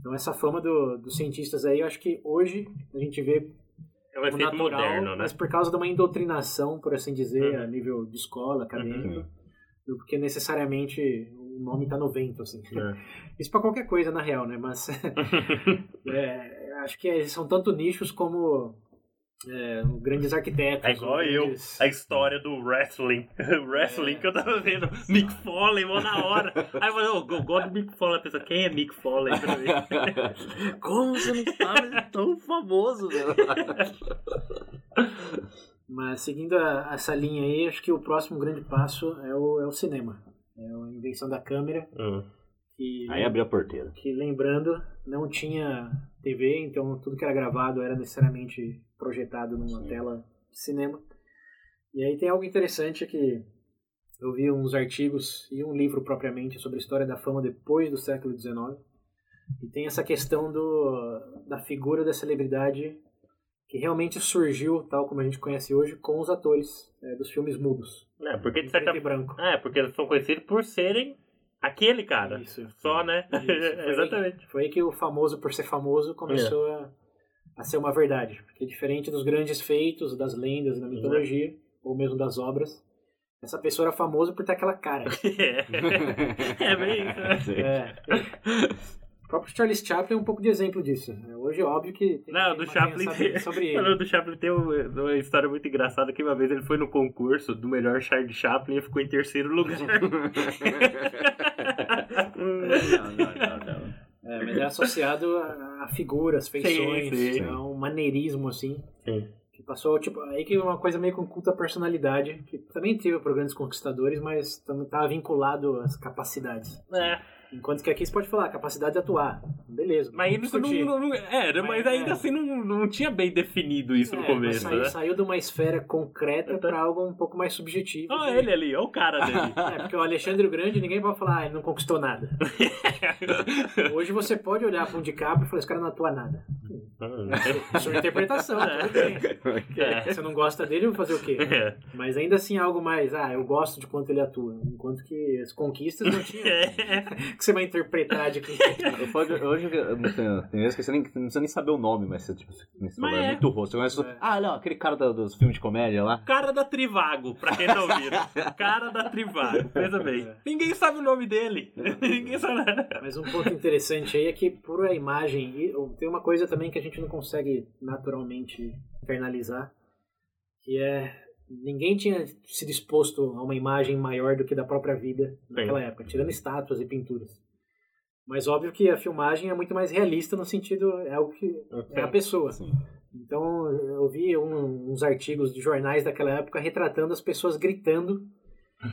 Então essa fama do- dos cientistas aí, eu acho que hoje a gente vê É um efeito natural, moderno, né? mas por causa de uma indoutrinação, por assim dizer, Uhum. a nível de escola, acadêmico, Uhum. do que necessariamente o nome está no vento, assim. É. *laughs* Isso para qualquer coisa, na real, né? Mas *laughs* é, acho que eles são tanto nichos como é, grandes arquitetos. É igual ou eu, grandes- a história do wrestling. *laughs* O wrestling que eu tava vendo. Mick Foley, mó na hora. Aí eu falei, oh, eu gosto do Mick Foley. A pessoa, quem é Mick Foley pra mim? *laughs* Como você não sabe? É tão famoso, velho. Mas seguindo a- essa linha aí, acho que o próximo grande passo é o, é o cinema. É a invenção da câmera, Hum. Que, Aí abriu a porteira. que lembrando, não tinha TV, então tudo que era gravado era necessariamente projetado numa Sim. tela de cinema. E aí tem algo interessante que eu vi uns artigos e um livro propriamente sobre a história da fama depois do século XIX. E tem essa questão do, da figura da celebridade que realmente surgiu, tal como a gente conhece hoje, com os atores é, dos filmes mudos. É, porque de certa branco. É, porque eles são conhecidos por serem aquele cara. Isso. Só, né? Isso, *laughs* Exatamente. Foi aí que o famoso por ser famoso começou a, a ser uma verdade. Porque diferente dos grandes feitos, das lendas, da mitologia, ou mesmo das obras, essa pessoa era famosa por ter aquela cara. *laughs* É, *laughs* é bem isso. né? É. O próprio Charles Chaplin é um pouco de exemplo disso. Hoje é óbvio que tem, Não, *laughs* do Chaplin tem. sobre ele. Do Chaplin tem um- uma história muito engraçada que uma vez ele foi no concurso do melhor Charles Chaplin e ficou em terceiro lugar. *laughs* não, não, não, não. É, mas é associado a, a figuras, feições, Sim, sim. a um maneirismo assim. Sim. Que passou, tipo, aí que é uma coisa meio com culto à personalidade, que também teve para grandes conquistadores, mas também estava vinculado às capacidades. É, Enquanto que aqui você pode falar, capacidade de atuar. Beleza. mas isso não, não, não- Era, mas Mas, ainda é. assim não, não tinha bem definido isso no É, mas começo, saiu, né? saiu de uma esfera concreta para algo um pouco mais subjetivo. Olha que- ele ali, olha o cara dele. *laughs* É, porque o Alexandre o Grande, ninguém vai falar, ah, ele não conquistou nada. *laughs* Hoje você pode olhar para um DiCaprio e falar, esse cara não atua nada. É sua interpretação, *laughs* bem. É. Você não gosta dele, vou fazer o quê? É. Mas ainda assim algo mais, ah, eu gosto de quanto ele atua. Enquanto que as conquistas não tinha. É. que você vai interpretar de que. Eu falo- Hoje, eu não tenho- tem vezes que você nem, não precisa nem saber o nome, mas você, tipo, você, Mas é é. muito rosto. Você É. ah, não, aquele cara da- dos filmes de comédia lá. Cara da Trivago, pra quem não viu. Cara da Trivago, pensa bem. Ninguém sabe o nome dele. Ninguém sabe nada. Mas um ponto interessante aí é que por a imagem, e tem uma coisa também que a gente não consegue naturalmente internalizar, que é ninguém tinha se disposto a uma imagem maior do que da própria vida naquela época, tirando estátuas e pinturas. Mas óbvio que a filmagem é muito mais realista no sentido é algo que é a pessoa. Sim. Então eu vi um- uns artigos de jornais daquela época retratando as pessoas gritando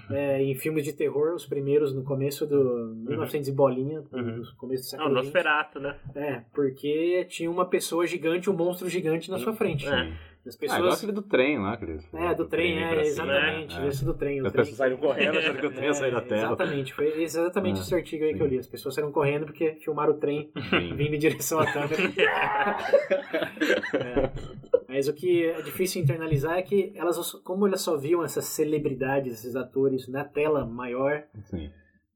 é, em filmes de terror, os primeiros no começo do 1900 e bolinha, Uhum. no começo do É o século XX. Nosferato, né? É, porque tinha uma pessoa gigante, um monstro gigante na sua frente. É. As Ah, igual pessoas. aquele do trem lá, aquele. é, do trem, vem é, exatamente. É. Esse do trem. o As trem pessoas saíram correndo achando que o trem ia sair da É, tela. Exatamente, foi exatamente É, esse artigo aí que eu sim. li. As pessoas saíram correndo porque filmaram o trem Sim. vindo em direção à câmera. *laughs* É. Mas o que é difícil internalizar é que elas, como elas só viam essas celebridades, esses atores na tela maior, Sim.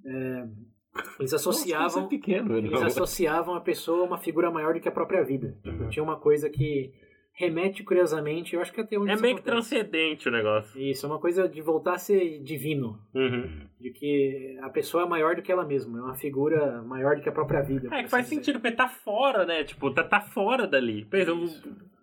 eles Nossa, associavam é pequeno, eles associavam a pessoa a uma figura maior do que a própria vida. Tipo, Tinha uma coisa que remete curiosamente, eu acho que até onde É meio que acontece. transcendente o negócio. Isso, é uma coisa de voltar a ser divino, Uhum. de que a pessoa é maior do que ela mesma, é uma figura maior do que a própria vida. É por que faz assim dizer. sentido, porque tá fora, né? Tipo, tá, tá fora dali. Um-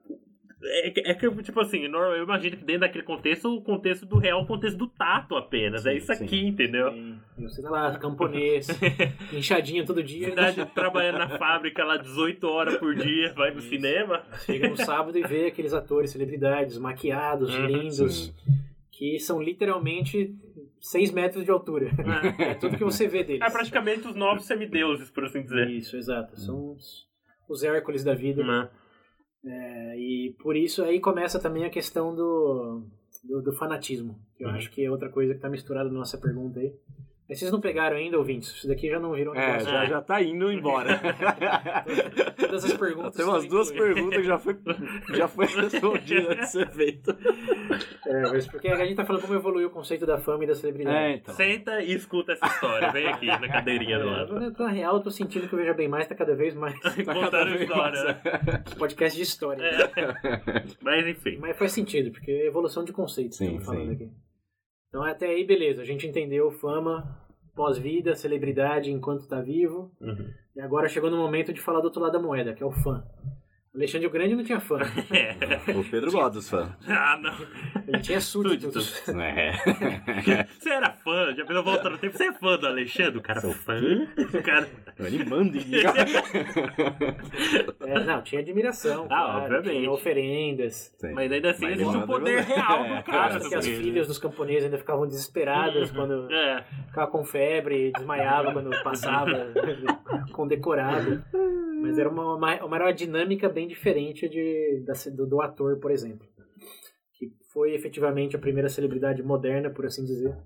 é, que- é que, tipo assim, eu imagino que dentro daquele contexto, o contexto do real, o contexto do tato apenas. é Sim, isso sim. aqui, entendeu? Você tá lá, camponês, *laughs* inchadinha todo dia, Cidade trabalhando na fábrica lá 18 horas por dia, vai no cinema. chega no sábado e vê aqueles atores, celebridades, maquiados, Uhum, lindos, sim. que são literalmente 6 metros de altura. *laughs* É tudo que você vê deles. É praticamente os novos semideuses, por assim dizer. Isso, exato. São os, os Hércules da vida. Né? É, e por isso aí começa também a questão do, do, do fanatismo. Que eu Uhum. acho que é outra coisa que está misturada na nossa pergunta aí. Mas vocês não pegaram ainda, ouvintes? Isso daqui já não virou um É, negócio. já, já tá indo embora. *laughs* Todas as perguntas. Tem umas duas incluídas. perguntas que já foi, já foi *laughs* respondida de ser feito. É, mas porque a gente tá falando como evoluiu o conceito da fama e da celebridade. É, então. Senta e escuta essa história. Vem aqui na cadeirinha do lado. É, na real, eu tô sentindo que o Veja Bem Mais tá cada vez mais *laughs* Contando a história. né? podcast de história. É. Mas enfim. Mas faz sentido, porque é evolução de conceitos que Sim, estamos falando sim. aqui. Então até aí, beleza. A gente entendeu fama, pós-vida, celebridade enquanto tá vivo. Uhum. E agora chegou no momento de falar do outro lado da moeda, que é o fã. Alexandre o Grande não tinha fã. É. *laughs* O Pedro gosta dos fãs. Ah, não. Ele tinha súditos. Súditos. É. *laughs* Você era fã, já pensou voltando no tempo, você é fã do Alexandre? O cara Sou fã? O cara. Ele manda em mim. É, não, tinha admiração. Ah, claro, obviamente. Tinha oferendas. Sim. Mas ainda assim Mas existe o poder real do É, cara. Acho que as filhas dos camponeses ainda ficavam desesperadas quando É. ficava com febre, desmaiava quando passava *laughs* condecorado. Mas era uma, uma, uma, era uma dinâmica bem diferente de, da, do, do ator, por exemplo. Que foi efetivamente a primeira celebridade moderna, por assim dizer.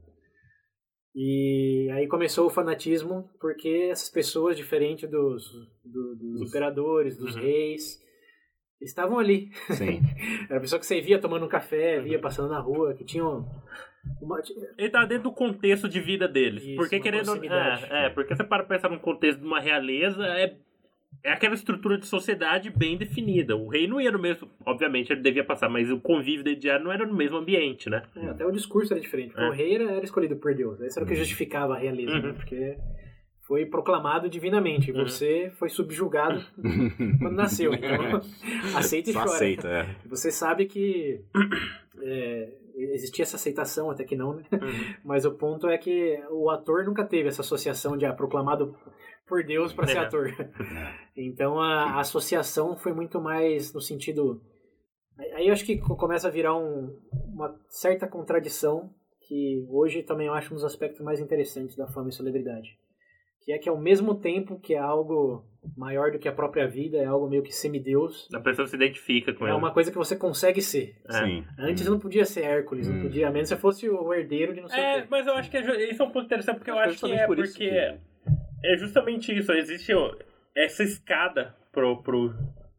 E aí começou o fanatismo, porque essas pessoas, diferente dos, do- dos imperadores, dos Uhum. reis, estavam ali. Sim. *laughs* Era a pessoa que você via tomando um café, via passando na rua, que tinham uma, Ele tá dentro do contexto de vida deles. Isso, porque querendo. É, é, porque você para pensar num contexto de uma realeza, é. É aquela estrutura de sociedade bem definida. O rei não ia no mesmo. Obviamente ele devia passar, mas o convívio dele diário não era no mesmo ambiente, né? É, até o discurso era diferente. É. O rei era, era escolhido por Deus. Isso era o que justificava a realeza, Uhum. né? Porque foi proclamado divinamente. E Uhum. você foi subjugado *laughs* quando nasceu. Então, *laughs* aceita e Só chora. aceita, é. Você sabe que é, existia essa aceitação, até que não, né? Uhum. Mas o ponto é que o ator nunca teve essa associação de ah, proclamado por Deus para ser É. ator. Então a, a associação foi muito mais no sentido. Aí eu acho que co- começa a virar um- uma certa contradição que hoje também eu acho um dos aspectos mais interessantes da fama e celebridade. Que é que ao mesmo tempo que é algo maior do que a própria vida, é algo meio que semideus, A pessoa se identifica com é ele. uma coisa que você consegue ser. É. Sim. Antes não podia ser Hércules, não Hum. podia, a menos se fosse o herdeiro de não sei o É, quê. mas eu acho que é, isso é um ponto interessante, porque eu Acho acho que é por isso porque que- é justamente isso. Existe essa escada pro, pro,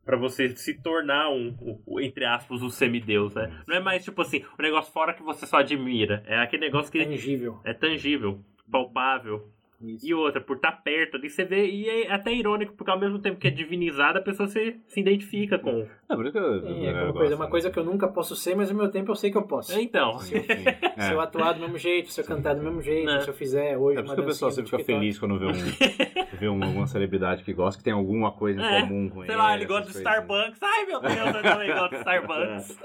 pra você se tornar um, um, entre aspas, um semideus, né? Não é mais tipo assim, o negócio fora que você só admira. É aquele negócio que Tangível. é tangível, palpável. Isso. E outra, por estar perto ali, você vê, e é até irônico, porque ao mesmo tempo que é divinizada, a pessoa se, se identifica com. É, por isso que eu, Sim, é aquela coisa, uma né? coisa que eu nunca posso ser, mas ao meu tempo eu sei que eu posso. Então, Sim, sim. *laughs* Se eu É. atuar do mesmo jeito, se eu cantar do mesmo jeito, Né? se eu fizer hoje É por uma isso que o pessoal sempre fica feliz quando vê, um, *laughs* vê um- alguma celebridade que gosta, que tem alguma coisa em É, comum com sei lá, ele gosta do coisas. Starbucks. Ai meu Deus, eu também gosto do Starbucks.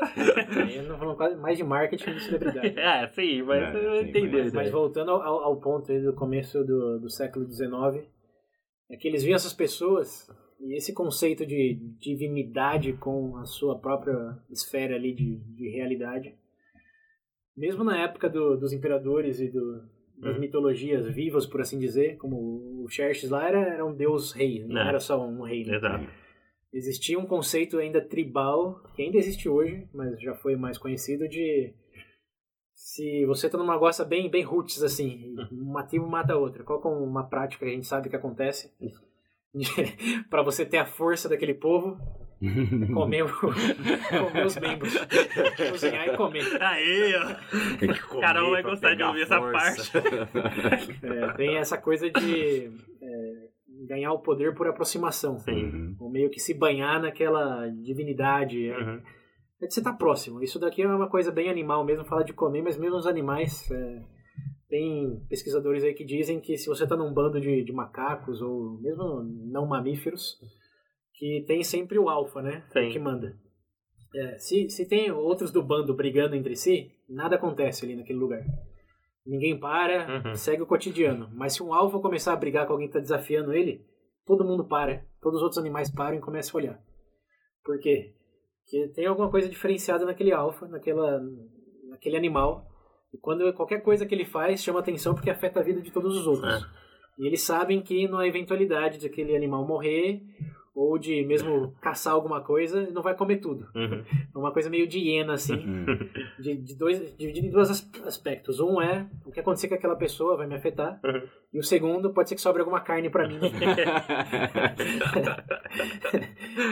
Aí eu não falando quase mais de marketing do que de celebridade. *laughs* É, sim, mas É, eu entendi. mas- Mas voltando ao, ao- ao ponto aí do começo do, do século XIX, é que eles viam essas pessoas e esse conceito de divinidade com a sua própria esfera ali de, de realidade, mesmo na época do- dos imperadores e do- das Uhum. mitologias vivas, por assim dizer, como o Xerxes lá era, era um deus rei, não É. era só um rei. né? Exato. existia um conceito ainda tribal, que ainda existe hoje, mas já foi mais conhecido, de se você tá numa gosta bem, bem roots, assim, uma tribo mata a outra. Qual é uma prática que a gente sabe que acontece? *laughs* para você ter a força daquele povo, comer, o- *laughs* comer os membros. Cozinhar e comer. Aí, ó. Comer Carol vai gostar de ouvir essa força. *laughs* É, tem essa coisa de é, ganhar o poder por aproximação. Sim. Uhum. Ou meio que se banhar naquela divinidade. É, Uhum. é de você estar próximo. Isso daqui é uma coisa bem animal mesmo, falar de comer, mas mesmo os animais. é, tem pesquisadores aí que dizem que se você está num bando de, de macacos ou mesmo não mamíferos, que tem sempre o alfa, né? Sim. Que manda. É, se, se tem outros do bando brigando entre si, nada acontece ali naquele lugar. Ninguém para, Uhum. segue o cotidiano. Mas se um alfa começar a brigar com alguém que está desafiando ele, todo mundo para. Todos os outros animais param e começam a olhar. Por quê? Porque tem alguma coisa diferenciada naquele alfa, naquela, naquele animal. E quando qualquer coisa que ele faz chama atenção porque afeta a vida de todos os outros. É. E eles sabem que na eventualidade de aquele animal morrer ou de mesmo caçar alguma coisa, não vai comer tudo. Uhum. É uma coisa meio de hiena, assim, Uhum. de, de dois, dividido em dois as- aspectos. Um é o que acontecer com aquela pessoa vai me afetar. Uhum. E o segundo, pode ser que sobre alguma carne pra mim. *laughs*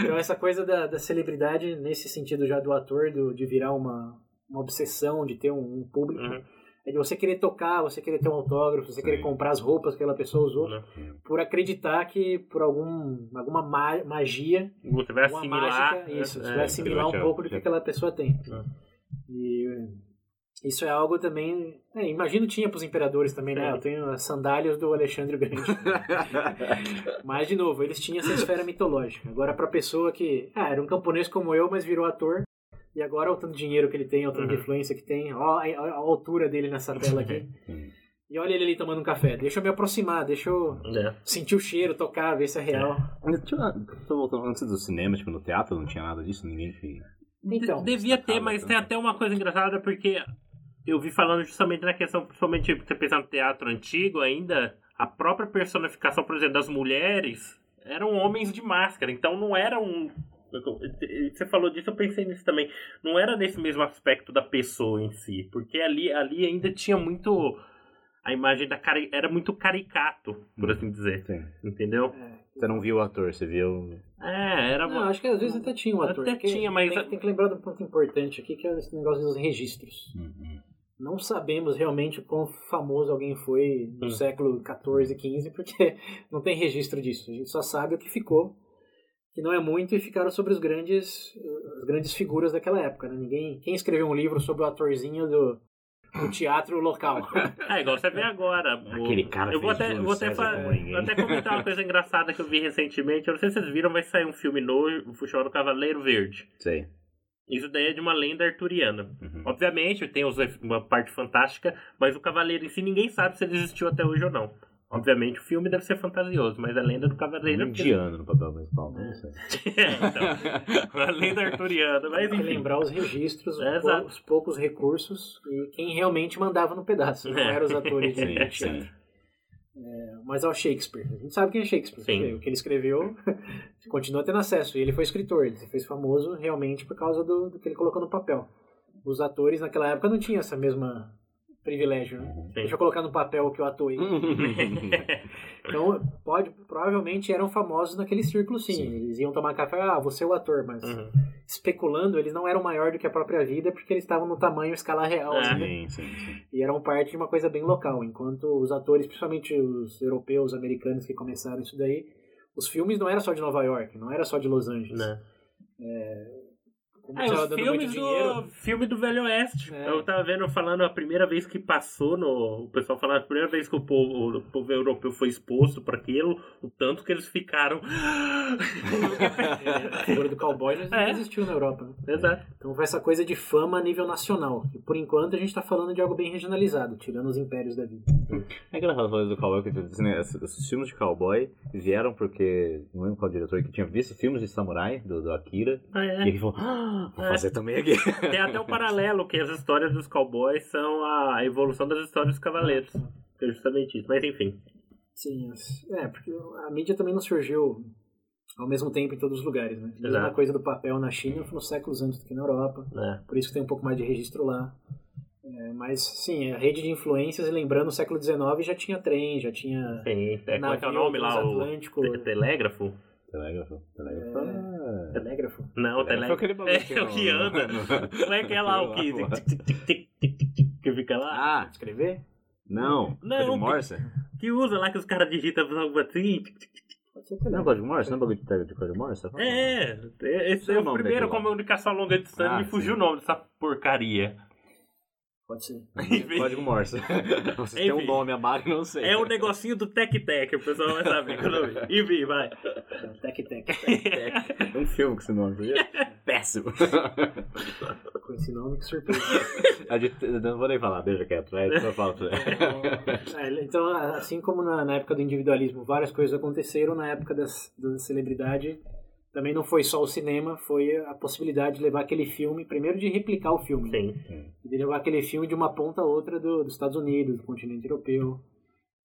então essa coisa da, da celebridade, nesse sentido já do ator, do, de virar uma, uma obsessão, de ter um, um público, Uhum. é de você querer tocar, você querer ter um autógrafo, você querer Sim. comprar as roupas que aquela pessoa usou, Uhum. por acreditar que por algum, alguma ma- magia, Você vai alguma assimilar. mágica, isso, você é, vai assimilar um pouco do que já- aquela pessoa tem. Uhum. E isso é algo também. É, imagino tinha para os imperadores também, né? Eu tenho as sandálias do Alexandre o Grande. *laughs* mas, de novo, eles tinham essa esfera mitológica. Agora, para pessoa que. Ah, era um camponês como eu, mas virou ator. E agora, olha o tanto de dinheiro que ele tem, o tanto de Uhum. influência que tem, ó a, a- a altura dele nessa tela aqui. *laughs* E olha ele ali tomando um café. Deixa eu me aproximar, deixa eu É. sentir o cheiro, tocar, ver se é real. Mas tinha- Tô voltando antes do cinema, tipo, no teatro não tinha nada disso, ninguém que. Então, De- devia ter, destacava mas tanto. tem até uma coisa engraçada porque eu vi falando justamente na questão, principalmente tipo, você pensar no teatro antigo ainda, a própria personificação, por exemplo, das mulheres eram homens de máscara, então não era um. Você falou disso, eu pensei nisso também. Não era nesse mesmo aspecto da pessoa em si, porque ali, ali ainda tinha muito. A imagem da cari... era muito caricato, por assim dizer. Sim. Entendeu? é, Você não viu o ator, você viu. É, era. Não, acho que às vezes até tinha um ator. Até tinha, mas- Tem, tem que lembrar de um ponto importante aqui, que é esse negócio dos registros. Uhum. Não sabemos realmente o quão famoso alguém foi no Hum. século XIV, XV, porque *laughs* não tem registro disso. A gente só sabe o que ficou, que não é muito, e ficaram sobre os grandes, as grandes figuras daquela época. Né? Ninguém, quem escreveu um livro sobre o atorzinho do, do teatro local? *laughs* É, igual você vê agora. o- Aquele cara Eu vou fez até, vou até, fa- vou até comentar uma coisa engraçada que eu vi recentemente. Eu não sei se vocês viram, vai sair um filme novo, chamado Cavaleiro Verde. Sei. Isso daí é de uma lenda arturiana. Uhum. Obviamente, tem uma parte fantástica, mas o cavaleiro em si ninguém sabe se ele existiu até hoje ou não. Obviamente, o filme deve ser fantasioso, mas a lenda do cavaleiro... Um indiano no papel principal, não sei. *laughs* é, então, *laughs* a lenda arturiana, mas Tem que enfim. lembrar os registros, É, os, pou- exato. os poucos recursos e quem realmente mandava no pedaço. Não É. eram os atores de Sim, sim. Mas ao Shakespeare. A gente sabe quem é Shakespeare. Sim. O que ele escreveu *laughs* continua tendo acesso. E ele foi escritor. Ele se fez famoso realmente por causa do, do que ele colocou no papel. Os atores naquela época não tinham essa mesma privilégio. Né? Sim. Deixa eu colocar no papel o que eu atuei. *laughs* Então, pode, provavelmente eram famosos naquele círculo sim. Sim. Eles iam tomar café, ah, você é o ator, mas Uhum. especulando, eles não eram maior do que a própria vida porque eles estavam no tamanho escala real É. ainda. Sim, sim, sim. E eram parte de uma coisa bem local, enquanto os atores, principalmente os europeus, americanos que começaram isso daí, os filmes não era só de Nova York, não era só de Los Angeles. Né? Como É, dando filmes muito dinheiro, do filme do Velho Oeste. É. Eu tava vendo falando a primeira vez que passou no. O pessoal falando a primeira vez que o povo, o povo europeu foi exposto para aquilo, o tanto que eles ficaram. *laughs* a figura do cowboy já É. existiu na Europa. Exato. Então foi essa coisa de fama a nível nacional. E por enquanto a gente está falando de algo bem regionalizado, tirando os impérios da vida. É engraçado falar do cowboy, porque assim, esses filmes de cowboy vieram porque, não lembro qual diretor, que tinha visto filmes de samurai, do, do Akira, Ah, e é. ele falou, vou É. fazer também aqui. Tem até o paralelo que as histórias dos cowboys são a evolução das histórias dos cavaleiros. É justamente isso. Mas enfim. Sim, é, porque a mídia também não surgiu ao mesmo tempo em todos os lugares, né? A mesma Exato. coisa do papel na China foi nos séculos antes do que na Europa, né? por isso que tem um pouco mais de registro lá. É, mas, sim, a rede de influências, e lembrando, no século XIX já tinha trem, já tinha Sim, é, como é que é o navio nome lá? O telégrafo? Telégrafo. Telégrafo. é- telégrafo. Não, Telégrafo é É o que anda. não- Como é que é lá o que *laughs* que fica lá? Ah, Escrever? não. Não, Morse? Que usa lá que os caras digitam algo assim. Não é código Morse? Não é bagulho de código Morse? É, é, esse é é o primeiro comunicação a longa distância. Ah, me fugiu sim. o nome dessa porcaria. Pode ser. *laughs* Código Morse. *laughs* Você tem um Enfim. nome, a Mari, não sei. É o negocinho do Tec Tec, o pessoal vai saber quando eu ver. Enfim, vai. *laughs* Tec Tec. Um filme com esse nome, sabia? Péssimo. Com esse nome, que surpresa. De- Não vou nem falar, deixa quieto. Pra você. É, então, assim como na, na época do individualismo várias coisas aconteceram, na época das, da celebridade também não foi só o cinema, foi a possibilidade de levar aquele filme, primeiro de replicar o filme, né? Sim. de levar aquele filme de uma ponta a outra do, dos Estados Unidos, do continente europeu,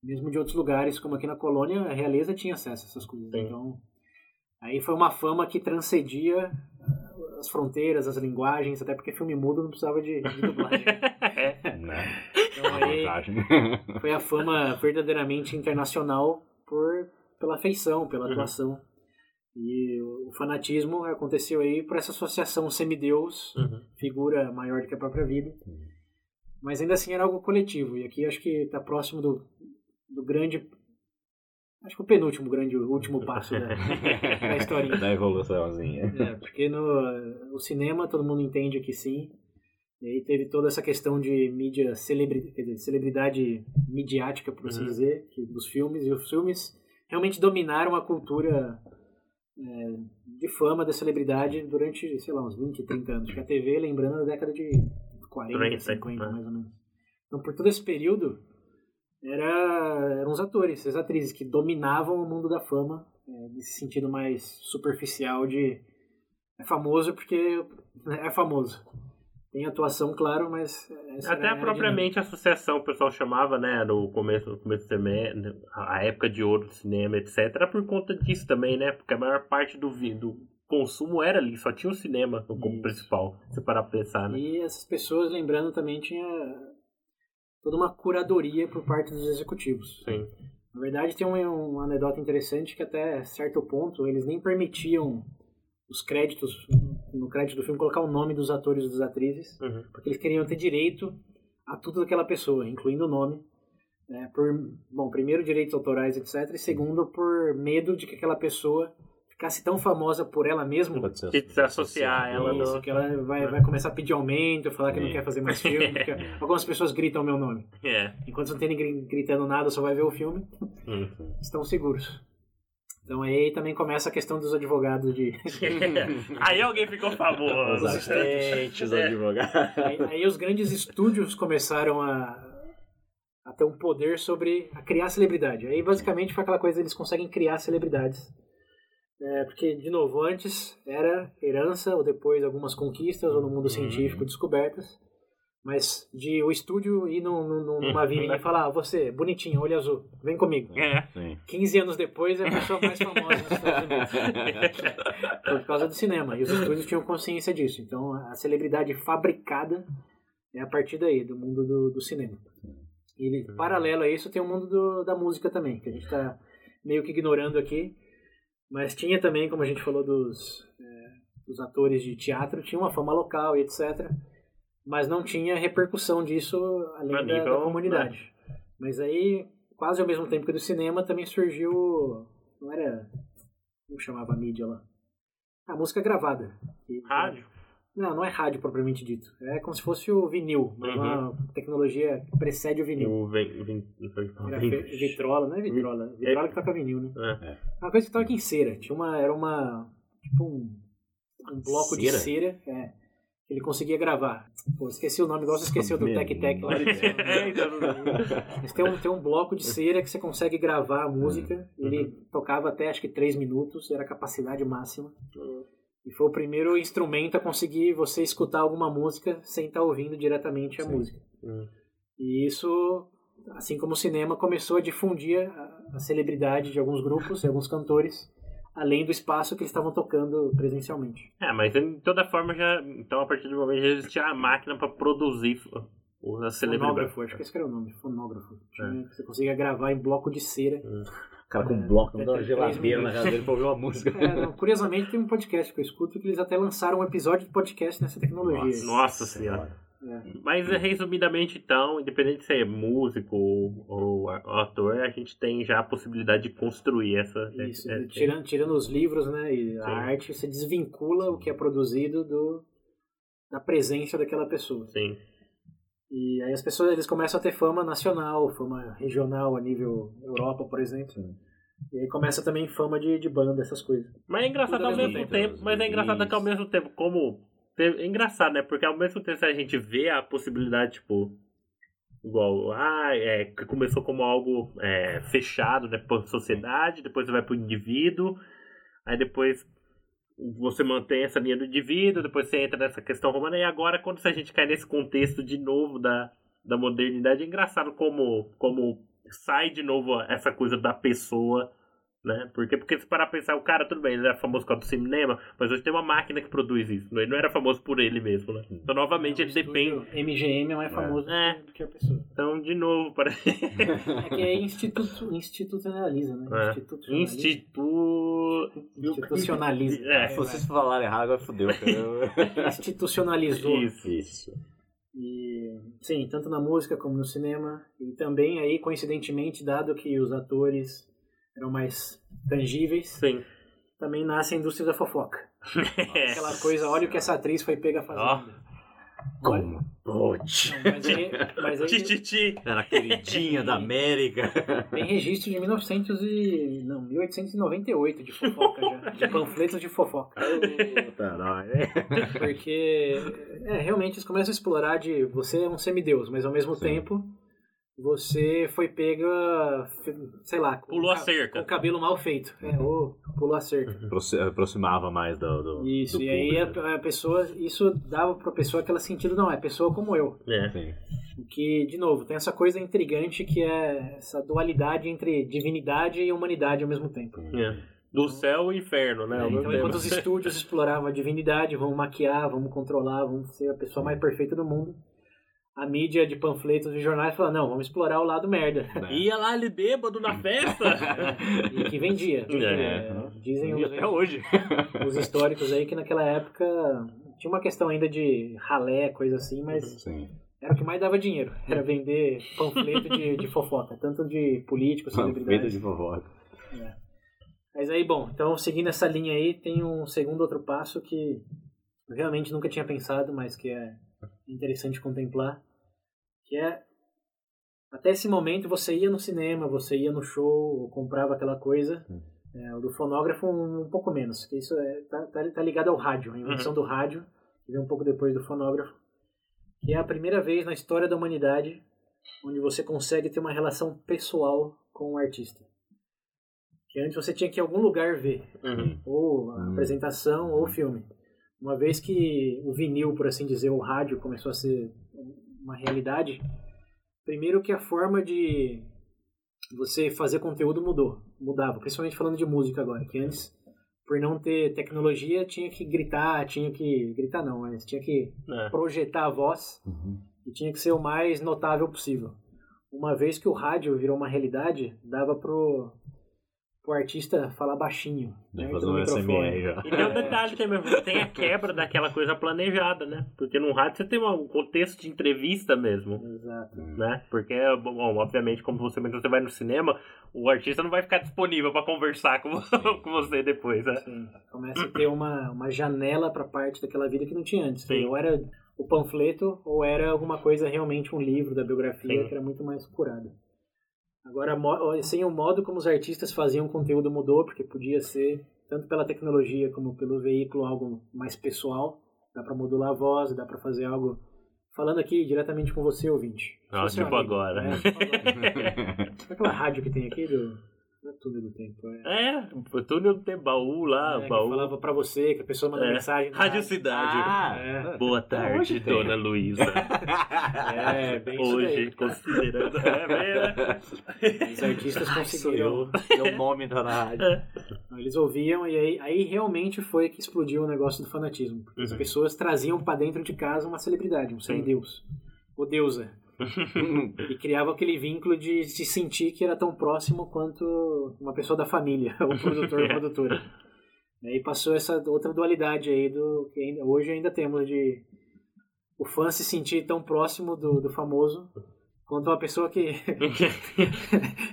mesmo de outros lugares, como aqui na colônia, a realeza tinha acesso a essas coisas. Sim. Então, aí foi uma fama que transcendia ah, as fronteiras, as linguagens, até porque filme mudo não precisava de, de dublagem. *laughs* Né? Então, foi a fama verdadeiramente internacional por pela feição, pela Uhum. E o fanatismo aconteceu aí por essa associação semideus, Uhum. figura maior do que a própria vida. Mas ainda assim era algo coletivo. E aqui acho que está próximo do, do grande. Acho que o penúltimo grande, o último passo da, *laughs* da historinha. Da evoluçãozinha. É, porque no o cinema todo mundo entende que sim. E aí teve toda essa questão de mídia celebri, dizer, celebridade midiática, por assim Uhum. dizer, que, dos filmes. E os filmes realmente dominaram a cultura é, de fama da celebridade durante, sei lá, uns 20, 30 anos. Porque a TV, lembrando, na década de 40, 30, 50, né? mais ou menos. Então, por todo esse período, era, eram os atores, as atrizes que dominavam o mundo da fama, é, nesse sentido mais superficial de é famoso porque é famoso. Tem atuação, claro, mas Até era a propriamente a associação, o pessoal chamava, né, no começo, no começo do semestre, a época de ouro do cinema, etc. Era por conta disso também, né? Porque a maior parte do, do consumo era ali, só tinha o cinema como Isso. principal, se parar pra pensar, né? E essas pessoas, lembrando, também tinha toda uma curadoria por parte dos executivos. Sim. Na verdade, tem uma, uma anedota interessante que até certo ponto eles nem permitiam os créditos, no crédito do filme, colocar o nome dos atores e das atrizes, Uhum. porque eles queriam ter direito a tudo daquela pessoa, incluindo o nome, né, por, bom, primeiro direitos autorais, etc, e segundo por medo de que aquela pessoa ficasse tão famosa por ela mesma Que se associar ela isso, no- que ela vai, vai começar a pedir aumento, falar que não Sim. quer fazer mais filme. *laughs* porque algumas pessoas gritam meu nome. É. Enquanto não tem ninguém gritando nada, só vai ver o filme, Uhum. estão seguros. Então aí também começa a questão dos advogados de. *laughs* Aí alguém ficou Os famoso. os É. advogados. aí, aí os grandes estúdios começaram a, a ter um poder sobre a criar celebridade. Aí basicamente foi aquela coisa, eles conseguem criar celebridades. É, porque, de novo, antes era herança, ou depois algumas conquistas, ou no mundo científico, descobertas. Mas de o estúdio ir num, num, numa *laughs* vilinha e falar, ah, você, bonitinho, olho azul, vem comigo. É. Sim. 15 anos depois é a pessoa mais famosa nos Estados Unidos. *laughs* Por causa do cinema. E os estúdios tinham consciência disso. Então a celebridade fabricada é a partir daí, do mundo do, do cinema. E ele- paralelo a isso tem o mundo do- da música também, que a gente está meio que ignorando aqui. Mas tinha também, como a gente falou dos, é, dos atores de teatro, tinha uma fama local e etc. Mas não tinha repercussão disso além da, da nível, comunidade. Mas aí, quase ao mesmo tempo que do cinema, também surgiu. Não era. Como chamava a mídia lá? A música gravada. Que- Rádio. Não, não é rádio propriamente dito. É como se fosse o vinil, mas Uhum. uma tecnologia que precede o vinil. O vem, fe- vitrola, não é vitrola. Vitrola que toca vinil, né? É. Uma coisa que toca em cera. Tinha uma. Era uma. Tipo um. Um bloco de Cera? cera. É. Ele conseguia gravar. Pô, esqueci o nome, igual você esqueceu do Meu Tec Tec lá. *laughs* É, então, Mas tem um, tem um bloco de cera que você consegue gravar a música. Ele tocava até acho que 3 minutos, era a capacidade máxima. E foi o primeiro instrumento a conseguir você escutar alguma música sem estar ouvindo diretamente a Sim. música. Hum. E isso, assim como o cinema, começou a difundir a, a celebridade de alguns grupos, de alguns cantores, além do espaço que eles estavam tocando presencialmente. É, mas de toda forma já. Então a partir do momento já existia a máquina para produzir o-. Fonógrafo, acho que esse era o nome, fonógrafo. Tinha- Você conseguia gravar em bloco de cera. O cara com É, um bloco, é, uma geladeira na casa dele pra ouvir uma música. É, não, curiosamente tem um podcast que eu escuto que eles até lançaram um episódio de podcast nessa tecnologia. Nossa senhora. É. Mas resumidamente, então, independente de ser músico ou, ou ator, a gente tem já a possibilidade de construir essa. Isso, é- tirando, tirando os livros, né, e a arte, você desvincula o que é produzido do, da presença daquela pessoa. Sim. E aí as pessoas eles começam a ter fama nacional, fama regional a nível Europa, por exemplo. Sim. E aí começa também fama de, de banda, essas coisas. Mas é engraçado Tudo ao mesmo tempo. tempo. Mas é engraçado que ao mesmo tempo, como. É engraçado, né? Porque ao mesmo tempo a gente vê a possibilidade, tipo. Igual, ah, é, que começou como algo é, fechado, né? Pra sociedade, depois você vai pro indivíduo, aí depois você mantém essa linha do indivíduo, depois você entra nessa questão romana, e agora quando a gente cai nesse contexto de novo da, da modernidade, é engraçado como, como sai de novo essa coisa da pessoa né? Porque, porque se parar pra pensar, o cara, tudo bem, ele era famoso por causa do cinema, mas hoje tem uma máquina que produz isso. Ele não era famoso por ele mesmo, né? Então, novamente, ele depende. MGM é mais famoso É. do que a pessoa. Então, de novo, parece. É que é instituto, institucionaliza, né? É. Institucionaliza. Institu... Institucionaliza. É, Se vocês falarem errado, agora fodeu, cara. *laughs* Institucionalizou. Isso. Isso. E, sim, tanto na música como no cinema. E também aí, coincidentemente, dado que os atores eram mais tangíveis, Sim. também nasce a indústria da fofoca. É. *laughs* Aquela coisa, olha o que essa atriz foi pega fazendo. Como pode? Mas aí, mas aí. *laughs* Era a queridinha da América. tem registro de 1900 e, não, 1898 de fofoca já. *laughs* De panfletos de fofoca. Nóis. Porque, é, realmente eles começam a explorar de você é um semideus, mas ao mesmo Sim. tempo você foi pega, sei lá, com Pulou a ca- cerca. Com o cabelo mal feito. É, ou pulou a cerca. *laughs* Aproxi- Aproximava mais do. do Isso, do e aí a, a pessoa, isso dava pra pessoa aquele sentido, não, é pessoa como eu. É. Sim. O Que, de novo, tem essa coisa intrigante que é essa dualidade entre divinidade e humanidade ao mesmo tempo. É. Do céu e inferno, né? Ao mesmo Então, enquanto os estúdios *laughs* exploravam a divindade, vamos maquiar, vamos controlar, vamos ser a pessoa mais perfeita do mundo, a mídia de panfletos e jornais fala, não, vamos explorar o lado merda. Ia lá ali bêbado na festa. *laughs* E que vendia. porque, É. é, Dizem os, até hoje. *laughs* os históricos aí que naquela época tinha uma questão ainda de ralé, coisa assim, mas Sim. era o que mais dava dinheiro. Era vender panfleto de, de fofoca, tanto de políticos, celebridades. de fofoca. Mas aí, bom, então seguindo essa linha aí, tem um segundo outro passo que eu realmente nunca tinha pensado, mas que é interessante contemplar, que é até esse momento você ia no cinema, você ia no show, ou comprava aquela coisa, é, o do fonógrafo um, um pouco menos, que isso é, tá, tá, tá ligado ao rádio, a invenção do rádio, que veio um pouco depois do fonógrafo, que é a primeira vez na história da humanidade onde você consegue ter uma relação pessoal com o artista. Que antes você tinha que ir a algum lugar ver, Uhum. ou a Hum. apresentação, ou o filme. Uma vez que o vinil, por assim dizer, o rádio começou a ser uma realidade, primeiro que a forma de você fazer conteúdo mudou, mudava, principalmente falando de música agora, que antes, por não ter tecnologia, tinha que gritar, tinha que gritar não, mas tinha que É. projetar a voz Uhum. e tinha que ser o mais notável possível. Uma vez que o rádio virou uma realidade, dava pro, pro artista falar baixinho. Deve perto fazer um. SMR já. E tem um detalhe também, você tem a quebra daquela coisa planejada, né? Porque num rádio você tem um contexto de entrevista mesmo, Exato. né? Porque, bom, obviamente, como você mencionou, você vai no cinema, o artista não vai ficar disponível pra conversar com, com você depois, né? Sim. Começa a ter uma, uma janela para parte daquela vida que não tinha antes. Sim. Ou era o panfleto, ou era alguma coisa realmente um livro da biografia Sim. que era muito mais curada. Agora, mo- assim, o modo como os artistas faziam conteúdo mudou, porque podia ser, tanto pela tecnologia como pelo veículo, algo mais pessoal. Dá para modular a voz, dá para fazer algo. Falando aqui diretamente com você, ouvinte. Ah, é tipo amigo. agora. É, tipo agora. *laughs* Sabe aquela rádio que tem aqui do. Não é túnel do tempo. É, É, o túnel tem baú lá, é, que baú. falava pra você, que a pessoa manda É. mensagem. na Rádio Cidade. Ah, É. Boa tarde, tem. dona Luísa. É, bem isso Hoje, daí. considerando. É, bem, né? *laughs* Os artistas conseguiram. Meu nome na rádio. Então, eles ouviam e aí, aí realmente foi que explodiu o negócio do fanatismo. Porque as Uhum. pessoas traziam pra dentro de casa uma celebridade, um semideus. Ou deusa. *laughs* E criava aquele vínculo de se sentir que era tão próximo quanto uma pessoa da família, o *laughs* produtor ou *laughs* produtora. E aí passou essa outra dualidade aí do que ainda, hoje ainda temos de o fã se sentir tão próximo do, do famoso quanto uma pessoa que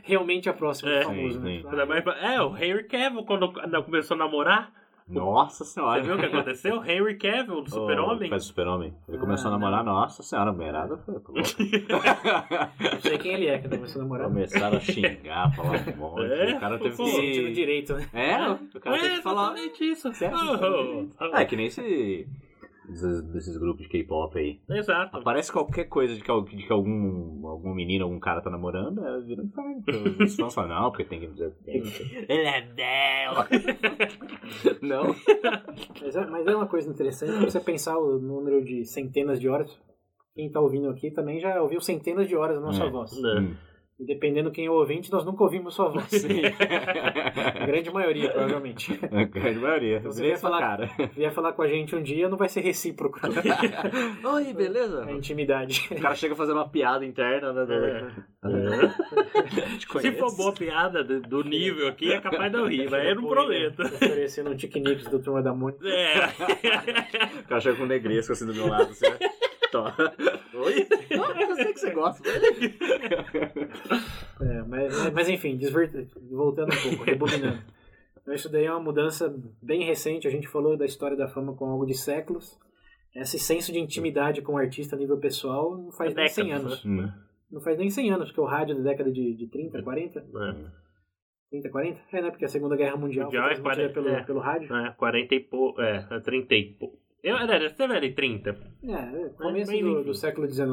realmente é próxima É. do famoso. Sim, né? sim. É, o Henry Cavill, quando começou a namorar, Nossa você senhora. viu o que aconteceu? Henry Cavill, do Oh, Super-Homem. Faz super-homem. Ele Ah, começou a não. namorar, nossa senhora, a mulherada foi. Não sei quem ele é que começando a namorar. Começaram a xingar, falar um monte. É? O cara teve Pô, Se que. direito, né? É, o cara É, teve que falar. isso. Certo. Oh, oh, É que nem esse. Desses, desses grupos de K-pop aí. Exato. Aparece qualquer coisa de que, de que algum, algum menino, algum cara tá namorando, é vira um. Os fãs falam, não, porque tem que dizer. *laughs* Ele é dela. *laughs* não. Mas é, mas é uma coisa interessante você pensar o número de centenas de horas. Quem tá ouvindo aqui também já ouviu centenas de horas da nossa É. voz. Hum. E dependendo quem é o ouvinte, nós nunca ouvimos sua voz. A *laughs* grande maioria, provavelmente. A grande maioria. Então, você essa falar- cara. Vier falar com a gente um dia, não vai ser recíproco *laughs* Oi, beleza? a intimidade. O cara chega fazendo uma piada interna, né? É. Te Se for boa piada do, do nível aqui, é capaz de eu rir, mas eu não prometo. Oferecendo um tique-niques do Turma da Mônica. É. O cara chega com um negresco assim do meu lado, assim. Tó. Oi? Não, eu sei que você gosta. É, mas, mas enfim, voltando um pouco, rebobinando. Então, isso daí é uma mudança bem recente. A gente falou da história da fama com algo de séculos. Esse senso de intimidade com o artista a nível pessoal não faz nem 100 Décadas, anos. Hum. Não faz nem 100 anos, porque o rádio da década de, de 30, 40? É. 30, 40? É, né? Porque a Segunda Guerra Mundial Mundial foi é transmitida 40, pelo, é. pelo rádio. É, 40 e pouco. É, é 30 e pouco. Eu era, você era de 30. É, é, começo bem do, do século XIX.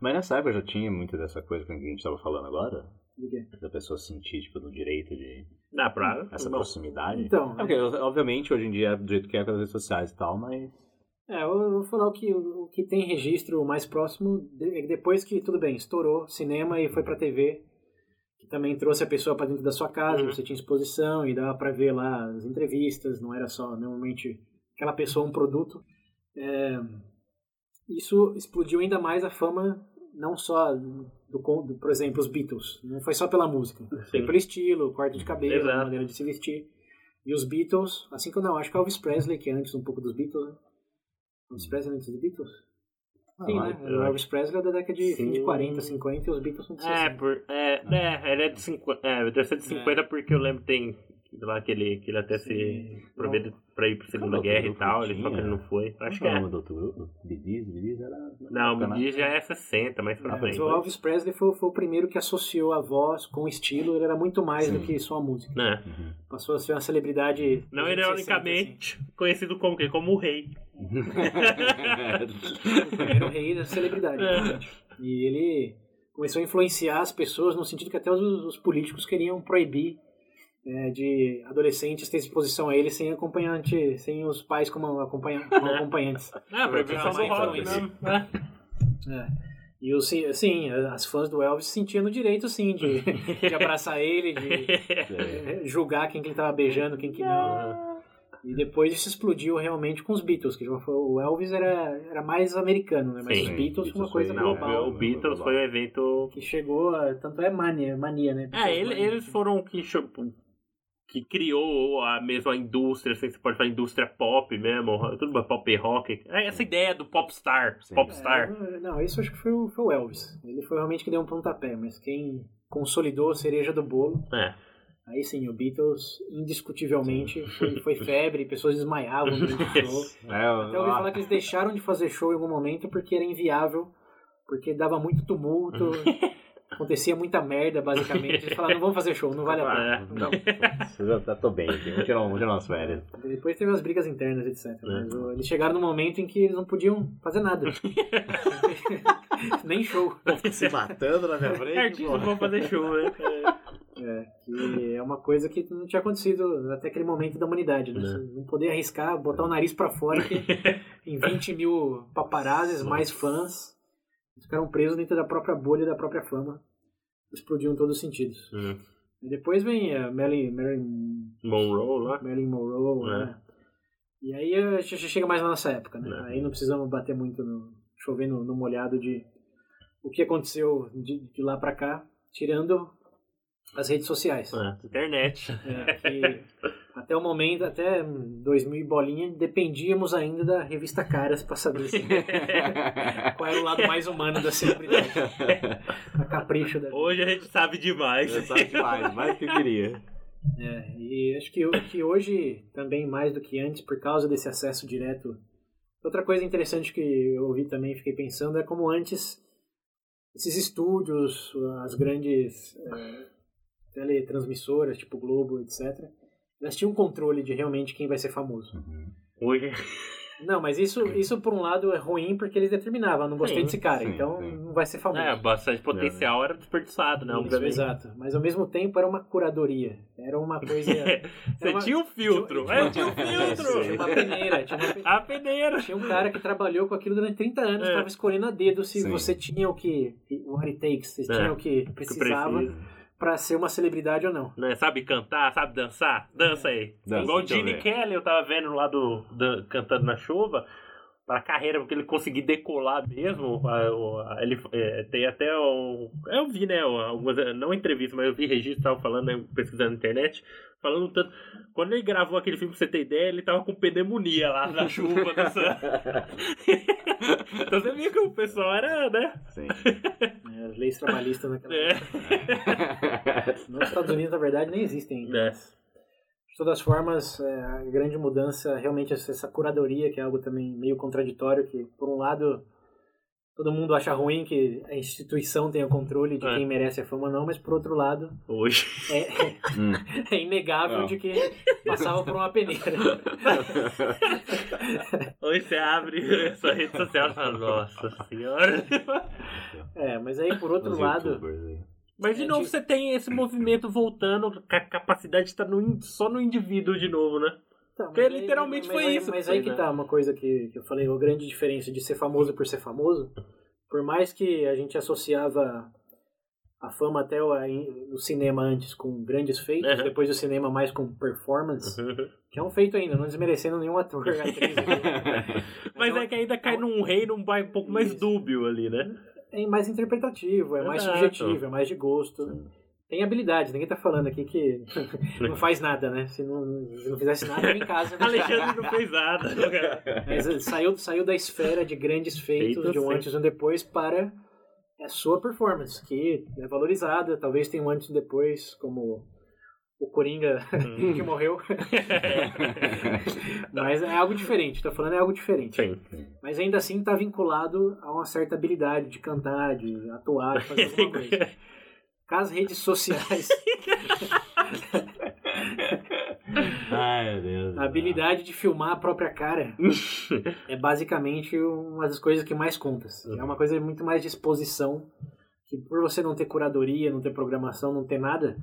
Mas nessa época já tinha muito dessa coisa que a gente tava falando agora? Do quê? Da pessoa sentir, tipo, no direito de... Dá pra. Essa bom, proximidade. Então, É porque, obviamente, hoje em dia é do jeito que é com as redes sociais e tal, mas... É, eu vou falar o que, o que tem registro mais próximo, é depois que, tudo bem, estourou cinema e foi pra TV, que também trouxe a pessoa pra dentro da sua casa, Uhum. você tinha exposição e dava pra ver lá as entrevistas, não era só, normalmente, aquela pessoa um produto. É, isso explodiu ainda mais a fama, não só do, con- do, por exemplo, os Beatles, não foi só pela música, foi Sim. pelo estilo, corte de cabelo, Exato. maneira de se vestir. E os Beatles, assim que eu não, acho que Elvis Presley, que é antes um pouco dos Beatles, né? Elvis Presley antes dos Beatles? Sim, Ah, né? O Elvis Presley é da década de, fim de Sim. 40, 50 e os Beatles são de 60. É, por, é, é, ele é de 50. É, deve ser de 50 porque eu lembro que tem lá que ele, que ele até se prometeu pra ir pra Segunda Qual Guerra e tal, ele só que ele não foi. Acho que é o é. nome do outro grupo? Bidis? Bidis era... Não, Bacana. o Diz já é 60, mais pra É, mas frente. o Elvis Presley foi, foi o primeiro que associou a voz com o estilo, ele era muito mais Sim. do que só a música. Né? Uhum. Passou a ser uma celebridade. Não dos anos 60, ironicamente conhecido como, quê? como o rei. *laughs* assim. O primeiro rei da celebridade. É. E ele começou a influenciar as pessoas no sentido que até os, os políticos queriam proibir é, de adolescentes ter exposição a ele sem acompanhante, sem os pais como, acompanha, *laughs* como É. acompanhantes. Ah, proibição do Uma rock influência. mesmo. né? *laughs* É. E o, sim, sim, as fãs do Elvis se sentiam no direito, sim, de, *laughs* de abraçar ele, de É. é, julgar quem que ele estava beijando, quem que não. E depois isso explodiu realmente com os Beatles, que já foi- o Elvis era, era mais americano, né? Mas Sim, os Beatles foi uma Beatles coisa foi- Não, global. o Beatles foi um evento. Que chegou, a, tanto é mania, mania, né? É, ele- Mania. eles foram que, que criou a mesma indústria, assim, você pode falar indústria pop mesmo, tudo pop rock. É Essa ideia do popstar, popstar. É, não, isso acho que foi o, foi o Elvis. Ele foi realmente que deu um pontapé, mas quem consolidou a cereja do bolo É. Aí sim, o Beatles, indiscutivelmente, foi, foi febre, *laughs* pessoas desmaiavam durante o show. É, Até ouvi falar que eles deixaram de fazer show em algum momento porque era inviável, porque dava muito tumulto, acontecia muita merda, basicamente. Eles falaram, não vamos fazer show, não vale a *laughs* pena. É. Não, eu já tô bem aqui. Vamos tirar, vamos tirar umas férias. Depois teve umas brigas internas, etc. Mas ó, eles chegaram num momento em que eles não podiam fazer nada. *laughs* Nem show. Se matando na minha *laughs* frente, Artistas pô. vão fazer show, né? É, que é uma coisa que não tinha acontecido até aquele momento da humanidade, né? Né. Você não poder arriscar, botar o nariz pra fora, que em 20 mil paparazzis, mais fãs, eles ficaram presos dentro da própria bolha da própria fama. Explodiu em todos os sentidos. E depois vem a Marilyn, Marilyn, Monroe lá. Marilyn Monroe, É. né? E aí a gente chega mais na nossa época, né? É. Aí não precisamos bater muito no. chover no, no molhado de o que aconteceu de, de lá pra cá, tirando as redes sociais. É, internet. É, que até o momento, até 2000 e bolinha, dependíamos ainda da revista Caras pra saber se- *laughs* qual era o lado mais humano da celebridade. *laughs* A capricho da. Hoje a gente sabe demais. Eu sabe demais, mais do que eu queria. É, e acho que, que hoje, também mais do que antes, por causa desse acesso direto. Outra coisa interessante que eu ouvi também e fiquei pensando é como antes esses estúdios, as grandes é, teletransmissoras, tipo Globo, etc., elas tinham controle de realmente quem vai ser famoso. Hoje. *laughs* Não, mas isso, isso por um lado é ruim porque eles determinavam, não gostei Sim, desse cara, sim, então sim. não vai ser famoso. É, bastante potencial era desperdiçado, né? Isso, exato. Mas ao mesmo tempo era uma curadoria. Era uma coisa. *laughs* Você uma- tinha um filtro. tinha- É, tinha um *laughs* Tinha filtro. uma peneira. Tinha, uma pe- A peneira. tinha um cara que trabalhou com aquilo durante 30 anos, É. estava escolhendo a dedo se Sim. você tinha o que. What it takes, se É. tinha o que Que precisava precisa. Pra ser uma celebridade ou não. Né, sabe cantar, sabe dançar? Dança aí. Dança, Igual o Gene. Kelly, eu tava vendo lá do, do- cantando na chuva. Pra carreira, porque ele conseguir decolar mesmo. ele é, tem até o. Eu vi, né? Algumas, não entrevista, mas eu vi registro, tava falando, né, pesquisando na internet. Falando tanto. Quando ele gravou aquele filme, pra você ter ideia, ele tava com pneumonia lá na chuva. Nessa... *laughs* então você viu que o pessoal era, né? Sim. *laughs* É, As leis trabalhistas naquela É. *laughs* Nos Estados Unidos, na verdade, nem existem ainda. É. De todas formas, é, a grande mudança realmente essa essa curadoria, que é algo também meio contraditório, que por um lado todo mundo acha ruim que a instituição tenha o controle de É. quem merece a fama ou não, mas por outro lado Hoje. é, *laughs* Hum. é inegável Não. de que passava por uma peneira. *laughs* Hoje você abre sua rede social e fala, nossa senhora. É, mas aí por outro Os lado, youtubers aí. Mas de É, novo de- você tem esse movimento voltando, que a capacidade está no, só no indivíduo de novo, né? Tá, Porque mas literalmente mas foi aí- isso Mas aí que né? tá uma coisa que, que eu falei, a grande diferença de ser famoso por ser famoso. Por mais que a gente associava a fama até o, no cinema antes com grandes feitos, Uhum. depois do cinema mais com performance, que é um feito ainda, não desmerecendo nenhum ator, atriz. *laughs* Mas é que ainda cai num reino um um pouco mais Isso. dúbio ali, né? É mais interpretativo, é mais Exato. subjetivo, é mais de gosto. Tem habilidade, ninguém tá falando aqui que *laughs* não faz nada, né? Se não, se não fizesse nada, em casa. Alexandre não fez nada. *laughs* Mas eh, saiu, saiu da esfera de grandes feitos, Feito de um sim. antes e um depois, para a sua performance, que é valorizada. Talvez tenha um antes e um depois, como o Coringa *laughs* que morreu. *laughs* Mas é algo diferente, tô falando é algo diferente. Sim. Mas ainda assim está vinculado a uma certa habilidade de cantar, de atuar, de fazer alguma coisa. *laughs* As redes sociais, Ai, Deus. a habilidade de filmar a própria cara é basicamente uma das coisas que mais conta. É uma coisa muito mais de exposição, que por você não ter curadoria, não ter programação, não ter nada,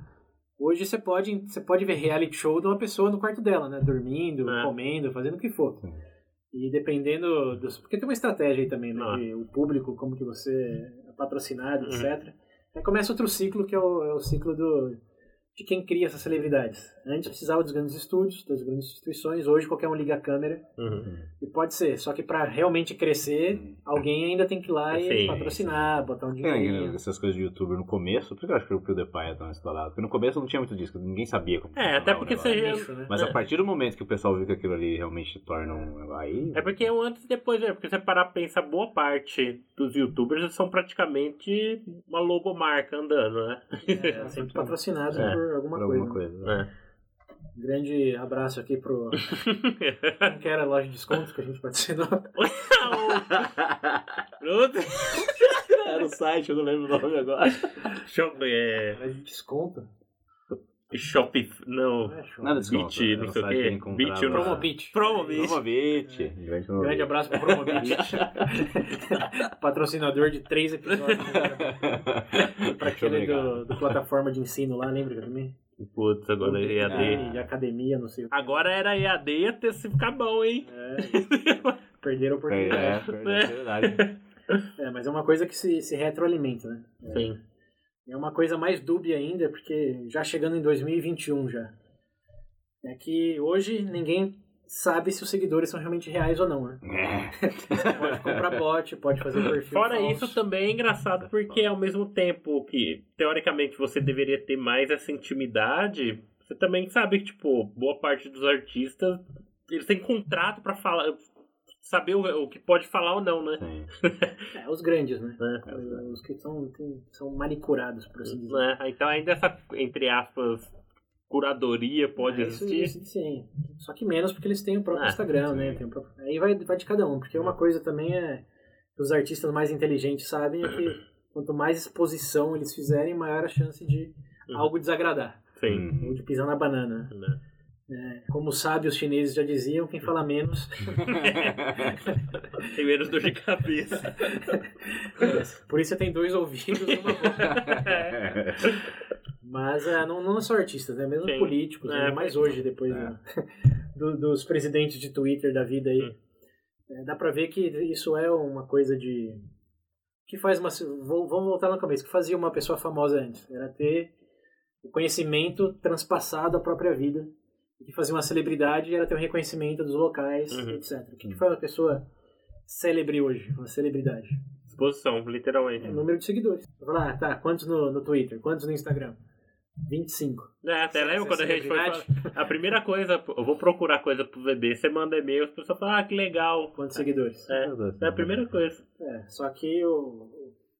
hoje você pode, você pode ver reality show de uma pessoa no quarto dela, né? Dormindo, É. comendo, fazendo o que for. Sim. E dependendo dos... Porque tem uma estratégia aí também, né? Ah. de o público, como que você é patrocinado, Uhum. etc. Aí começa outro ciclo, que é o, é o ciclo do de quem cria essas celebridades. Antes precisava dos grandes estúdios, das grandes instituições, hoje qualquer um liga a câmera Uhum. e pode ser. Só que para realmente crescer, alguém ainda tem que ir lá e Sim, patrocinar, botar um É, dinheiro. essas coisas de youtuber no começo, por que eu acho que o PewDiePie é tão estourado? Porque no começo não tinha muito disso, ninguém sabia como É, até porque É nicho, né? Mas É. a partir do momento que o pessoal viu que aquilo ali realmente torna um. Aí. É porque o antes e depois, né? Porque você parar pra pensar, boa parte dos youtubers são praticamente uma logomarca andando, né? É, *laughs* sempre patrocinado É, por alguma por coisa. alguma coisa. É. Grande abraço aqui pro. *laughs* Como que era a loja de descontos que a gente patrocinou? *laughs* Pronto. Era o site, eu não lembro o nome agora. Eu ver. Loja de desconto? É... Shopify. Não. Não é show. Nada de desconto, Beat, não sei o quê. Beat, não- Promobit. Promobit. Promobit. Grande Grande Promobit. abraço pro Promobit. *laughs* Patrocinador de três episódios. Pra aquele do, do plataforma de ensino lá, lembra também? Putz, agora é EAD. De academia, não sei. Agora era EAD e ia ter se ficar bom, hein? É, perderam a É, oportunidade. é verdade. É, mas é uma coisa que se, se retroalimenta, né? Sim. É uma coisa mais dúbia ainda, porque já chegando em 2021 já. É que hoje ninguém sabe se os seguidores são realmente reais ou não, né? É. Você *laughs* pode comprar bot, pode fazer perfil Fora falso. isso, também é engraçado porque ao mesmo tempo que, teoricamente, você deveria ter mais essa intimidade, você também sabe que, tipo, boa parte dos artistas, eles têm contrato pra falar, saber o, o que pode falar ou não, né? Sim. *laughs* É, os grandes, né? É. Os que são, tem- são manicurados, por assim dizer. Né? Então ainda essa, entre aspas, curadoria pode É, isso- existir. isso sim. Só que menos porque eles têm o próprio Ah, Instagram, sim. né? Tem o próprio- Aí vai, vai de cada um, porque uma coisa também é que os artistas mais inteligentes sabem é que quanto mais exposição eles fizerem, maior a chance de Uhum. algo desagradar. Sim. Ou de pisar na banana. Né? Como os sábios chineses já diziam, quem fala menos. *laughs* Tem menos dor de cabeça. Por isso você tem dois ouvidos e uma boca. É. Mas é, não, não só artistas, né? Mesmo Sim. políticos, É, né? mais hoje, depois É. do- *laughs* do- dos presidentes de Twitter da vida aí. Hum. É, dá pra ver que isso é uma coisa de. que faz uma. vou- Vamos voltar no começo, que fazia uma pessoa famosa antes. Era ter o conhecimento transpassado à própria vida. O que fazia uma celebridade era ter o reconhecimento dos locais, Uhum. etc. O que, que faz uma pessoa célebre hoje, uma celebridade? Exposição, literalmente. É o número de seguidores. Vai falar, ah, tá, quantos no, no Twitter? Quantos no Instagram? 25. É, até lembra Essa quando a gente foi A primeira coisa, eu vou procurar coisa pro bebê, você manda e-mail, as pessoas falam, ah, que legal. Quantos seguidores? É, é a primeira coisa. É, só que o,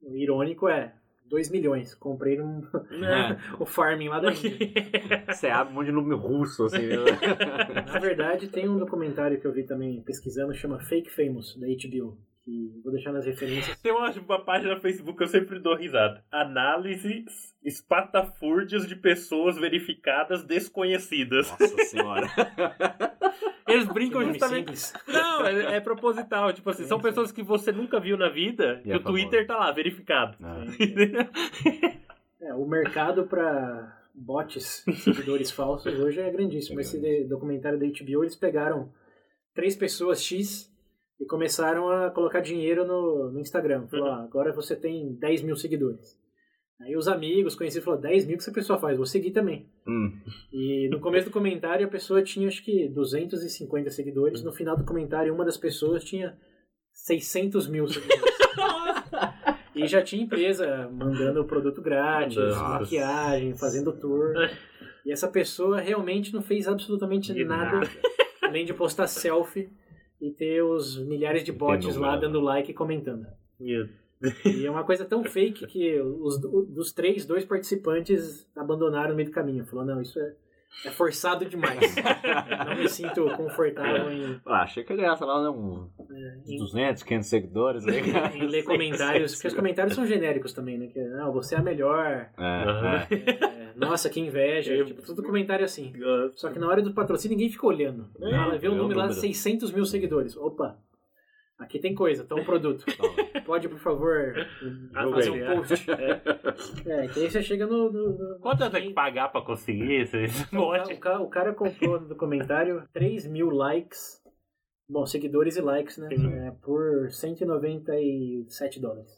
o irônico é 2 milhões. Comprei um, Né? *laughs* o farming lá da Índia. *laughs* Você abre um monte de nome russo, assim. né? Na verdade, tem um documentário que eu vi também pesquisando, chama Fake Famous, da HBO. Que vou deixar nas referências. Tem uma, uma página no Facebook que eu sempre dou risada. Análises espatafúrdias de pessoas verificadas desconhecidas. Nossa senhora. *laughs* Eles brincam justamente. simples. Não, é, é proposital. Tipo assim, são Sim, pessoas que você nunca viu na vida E e é o Twitter tá lá, verificado. É, o mercado para bots, seguidores falsos, hoje é grandíssimo. Esse de- documentário da HBO, eles pegaram três pessoas X e começaram a colocar dinheiro no, no Instagram. Falou, Uhum. ah, agora você tem 10 mil seguidores. Aí os amigos conhecidos falaram, 10 mil que essa pessoa faz? Vou seguir também. Hum. E no começo do comentário a pessoa tinha acho que 250 seguidores. No final do comentário uma das pessoas tinha 600 mil seguidores. *laughs* e já tinha empresa mandando produto grátis, Nossa. maquiagem, fazendo tour. E essa pessoa realmente não fez absolutamente nada, nada. além de postar selfie e ter os milhares de bots lá dando like e comentando. Meu E é uma coisa tão *laughs* fake que os, dos três, dois participantes abandonaram no meio do caminho. Falou, não, isso é, é forçado demais. *laughs* não me sinto confortável em, Ah, achei que ele ia falar um, em, 200, 500 seguidores aí. *laughs* em ler comentários, porque os comentários são genéricos também, né? Que, não, você é a melhor, É, é. é, nossa, que inveja, Eu- tipo, tudo comentário assim. Só que na hora do patrocínio ninguém fica olhando. É, Ela vê o o número lá, número. 600 mil seguidores. Opa, aqui tem coisa, tá um produto. *laughs* Pode, por favor, *laughs* fazer um post. É, é que aí você chega no... no, no Quanto tem que pagar pra conseguir esse esse O ca- monte? o, ca- o cara comprou no comentário 3 *laughs* mil likes, bom, seguidores e likes, né? É, por 197 dólares.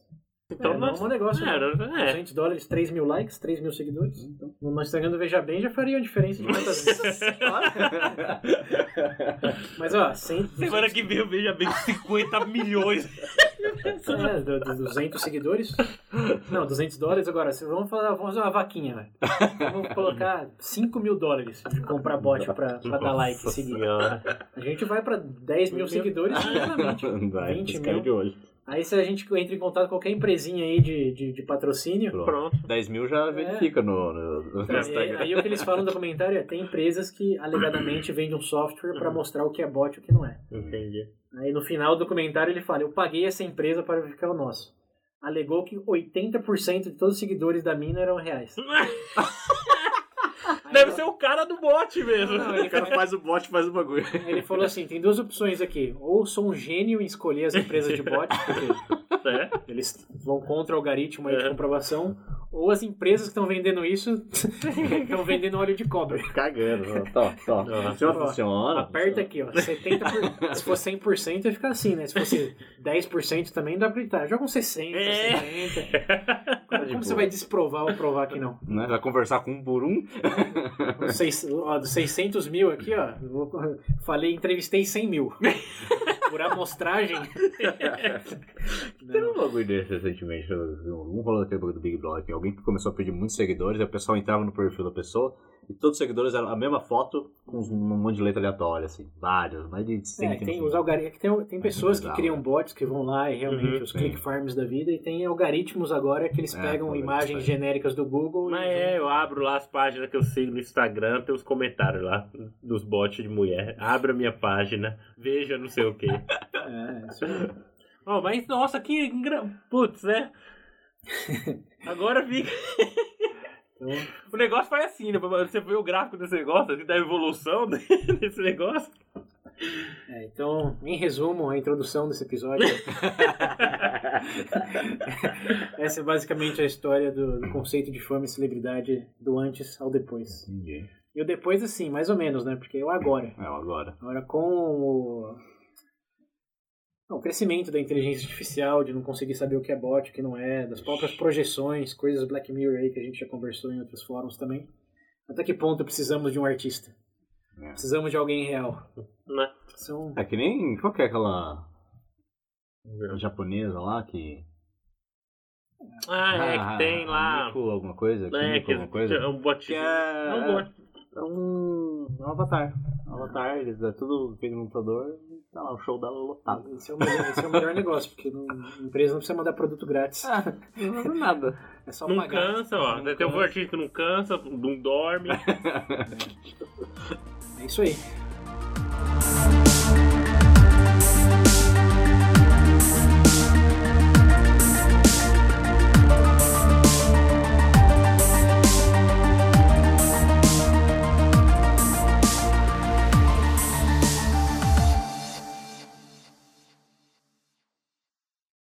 Então, é, não é um negócio. É, né? é. 200 dólares, 3 mil likes, 3 mil seguidores. Então, no Instagram do Veja Bem já faria uma diferença de muitas vezes. Mas ó, 100, Semana que vem eu vejo bem 50 milhões. é, do- do 200 seguidores. Não, 200 dólares agora. Vamos, falar, vamos fazer uma vaquinha, velho. Vamos colocar 5 mil dólares de comprar bot pra, pra dar like e seguir. A gente vai pra 10 mil seguidores. *laughs* Vai, 20 esse cara mil. Aí se a gente entra em contato com qualquer empresinha aí de, de, de patrocínio, Pronto. Pronto. 10 mil já verifica no, no, no aí, Instagram. aí o que eles falam no documentário é tem empresas que alegadamente *clears throat* vendem um software pra mostrar o que é bot e o que não é. Entendi. Aí no final do documentário ele fala, eu paguei essa empresa para verificar o nosso. Alegou que 80% de todos os seguidores da mina eram reais. *laughs* *laughs* Deve ser o cara do bot mesmo. Não, ele, O cara faz o bot, faz o bagulho. ele falou assim, tem duas opções aqui. Ou sou um gênio em escolher as empresas de bot, porque *laughs* É. Eles vão contra o algoritmo aí de É. comprovação, Ou as empresas que estão vendendo isso *laughs* estão vendendo óleo de cobra. Cagando. Tó, tó. Funciona, Ó, funciona. Aperta aqui, ó. 70%. Por... Se for 100%, vai ficar assim, né? Se fosse 10% também dá pra gritar. Joga um 60%, É. 70%. *laughs* Como, como você vai desprovar ou provar que não? Né? Vai conversar com um por um. Dos seis- ó, dos 600 mil aqui, ó. Falei, entrevistei 100 mil. *laughs* Por amostragem. *laughs* Teve um bagulho desse recentemente. Um rolou daquele bagulho do Big Brother. Alguém que começou a pedir muitos seguidores, o pessoal entrava no perfil da pessoa e todos os seguidores eram a mesma foto com um monte de letra aleatória, assim. Vários, mais de 100 É, tem, os algoritmos, tem, tem pessoas que criam bots que vão lá e realmente Uhum, os sim. click farms da vida e tem algoritmos agora que eles É, pegam pô, imagens genéricas do Google Mas e é, eu abro lá as páginas que eu sigo no Instagram, tem os comentários lá dos bots de mulher. Abra minha página, veja não sei o quê. *laughs* é, isso aí. Oh, mas nossa, que. Putz, né? *laughs* Agora fica. *laughs* Então, O negócio faz assim, né? Você vê o gráfico desse negócio, assim, da evolução *laughs* desse negócio. é, então, em resumo, a introdução desse episódio. *laughs* Essa é basicamente a história do, do conceito de fama e celebridade do antes ao depois. Entendi. E o depois, assim, mais ou menos, né? Porque é o agora. É, agora. Agora, com o, o crescimento da inteligência artificial, de não conseguir saber o que é bot, o que não é, das próprias projeções, coisas Black Mirror aí que a gente já conversou em outros fóruns também. Até que ponto precisamos de um artista? É. Precisamos de alguém real. Né? São... É que nem. Qual que é aquela. japonesa lá que. Ah, é que tem lá. Miku alguma coisa? É, Kimiko que alguma coisa? é um botinho. é. É um bot. É um, um avatar. Um avatar, eles é tudo feito no computador tá lá, o show dela lotado. Esse é, o melhor, esse é o melhor negócio, porque não, a empresa não precisa mandar produto grátis. Não é nada. É só Não pagar. cansa, ó. Não Tem um artista que não cansa, não dorme. É isso aí.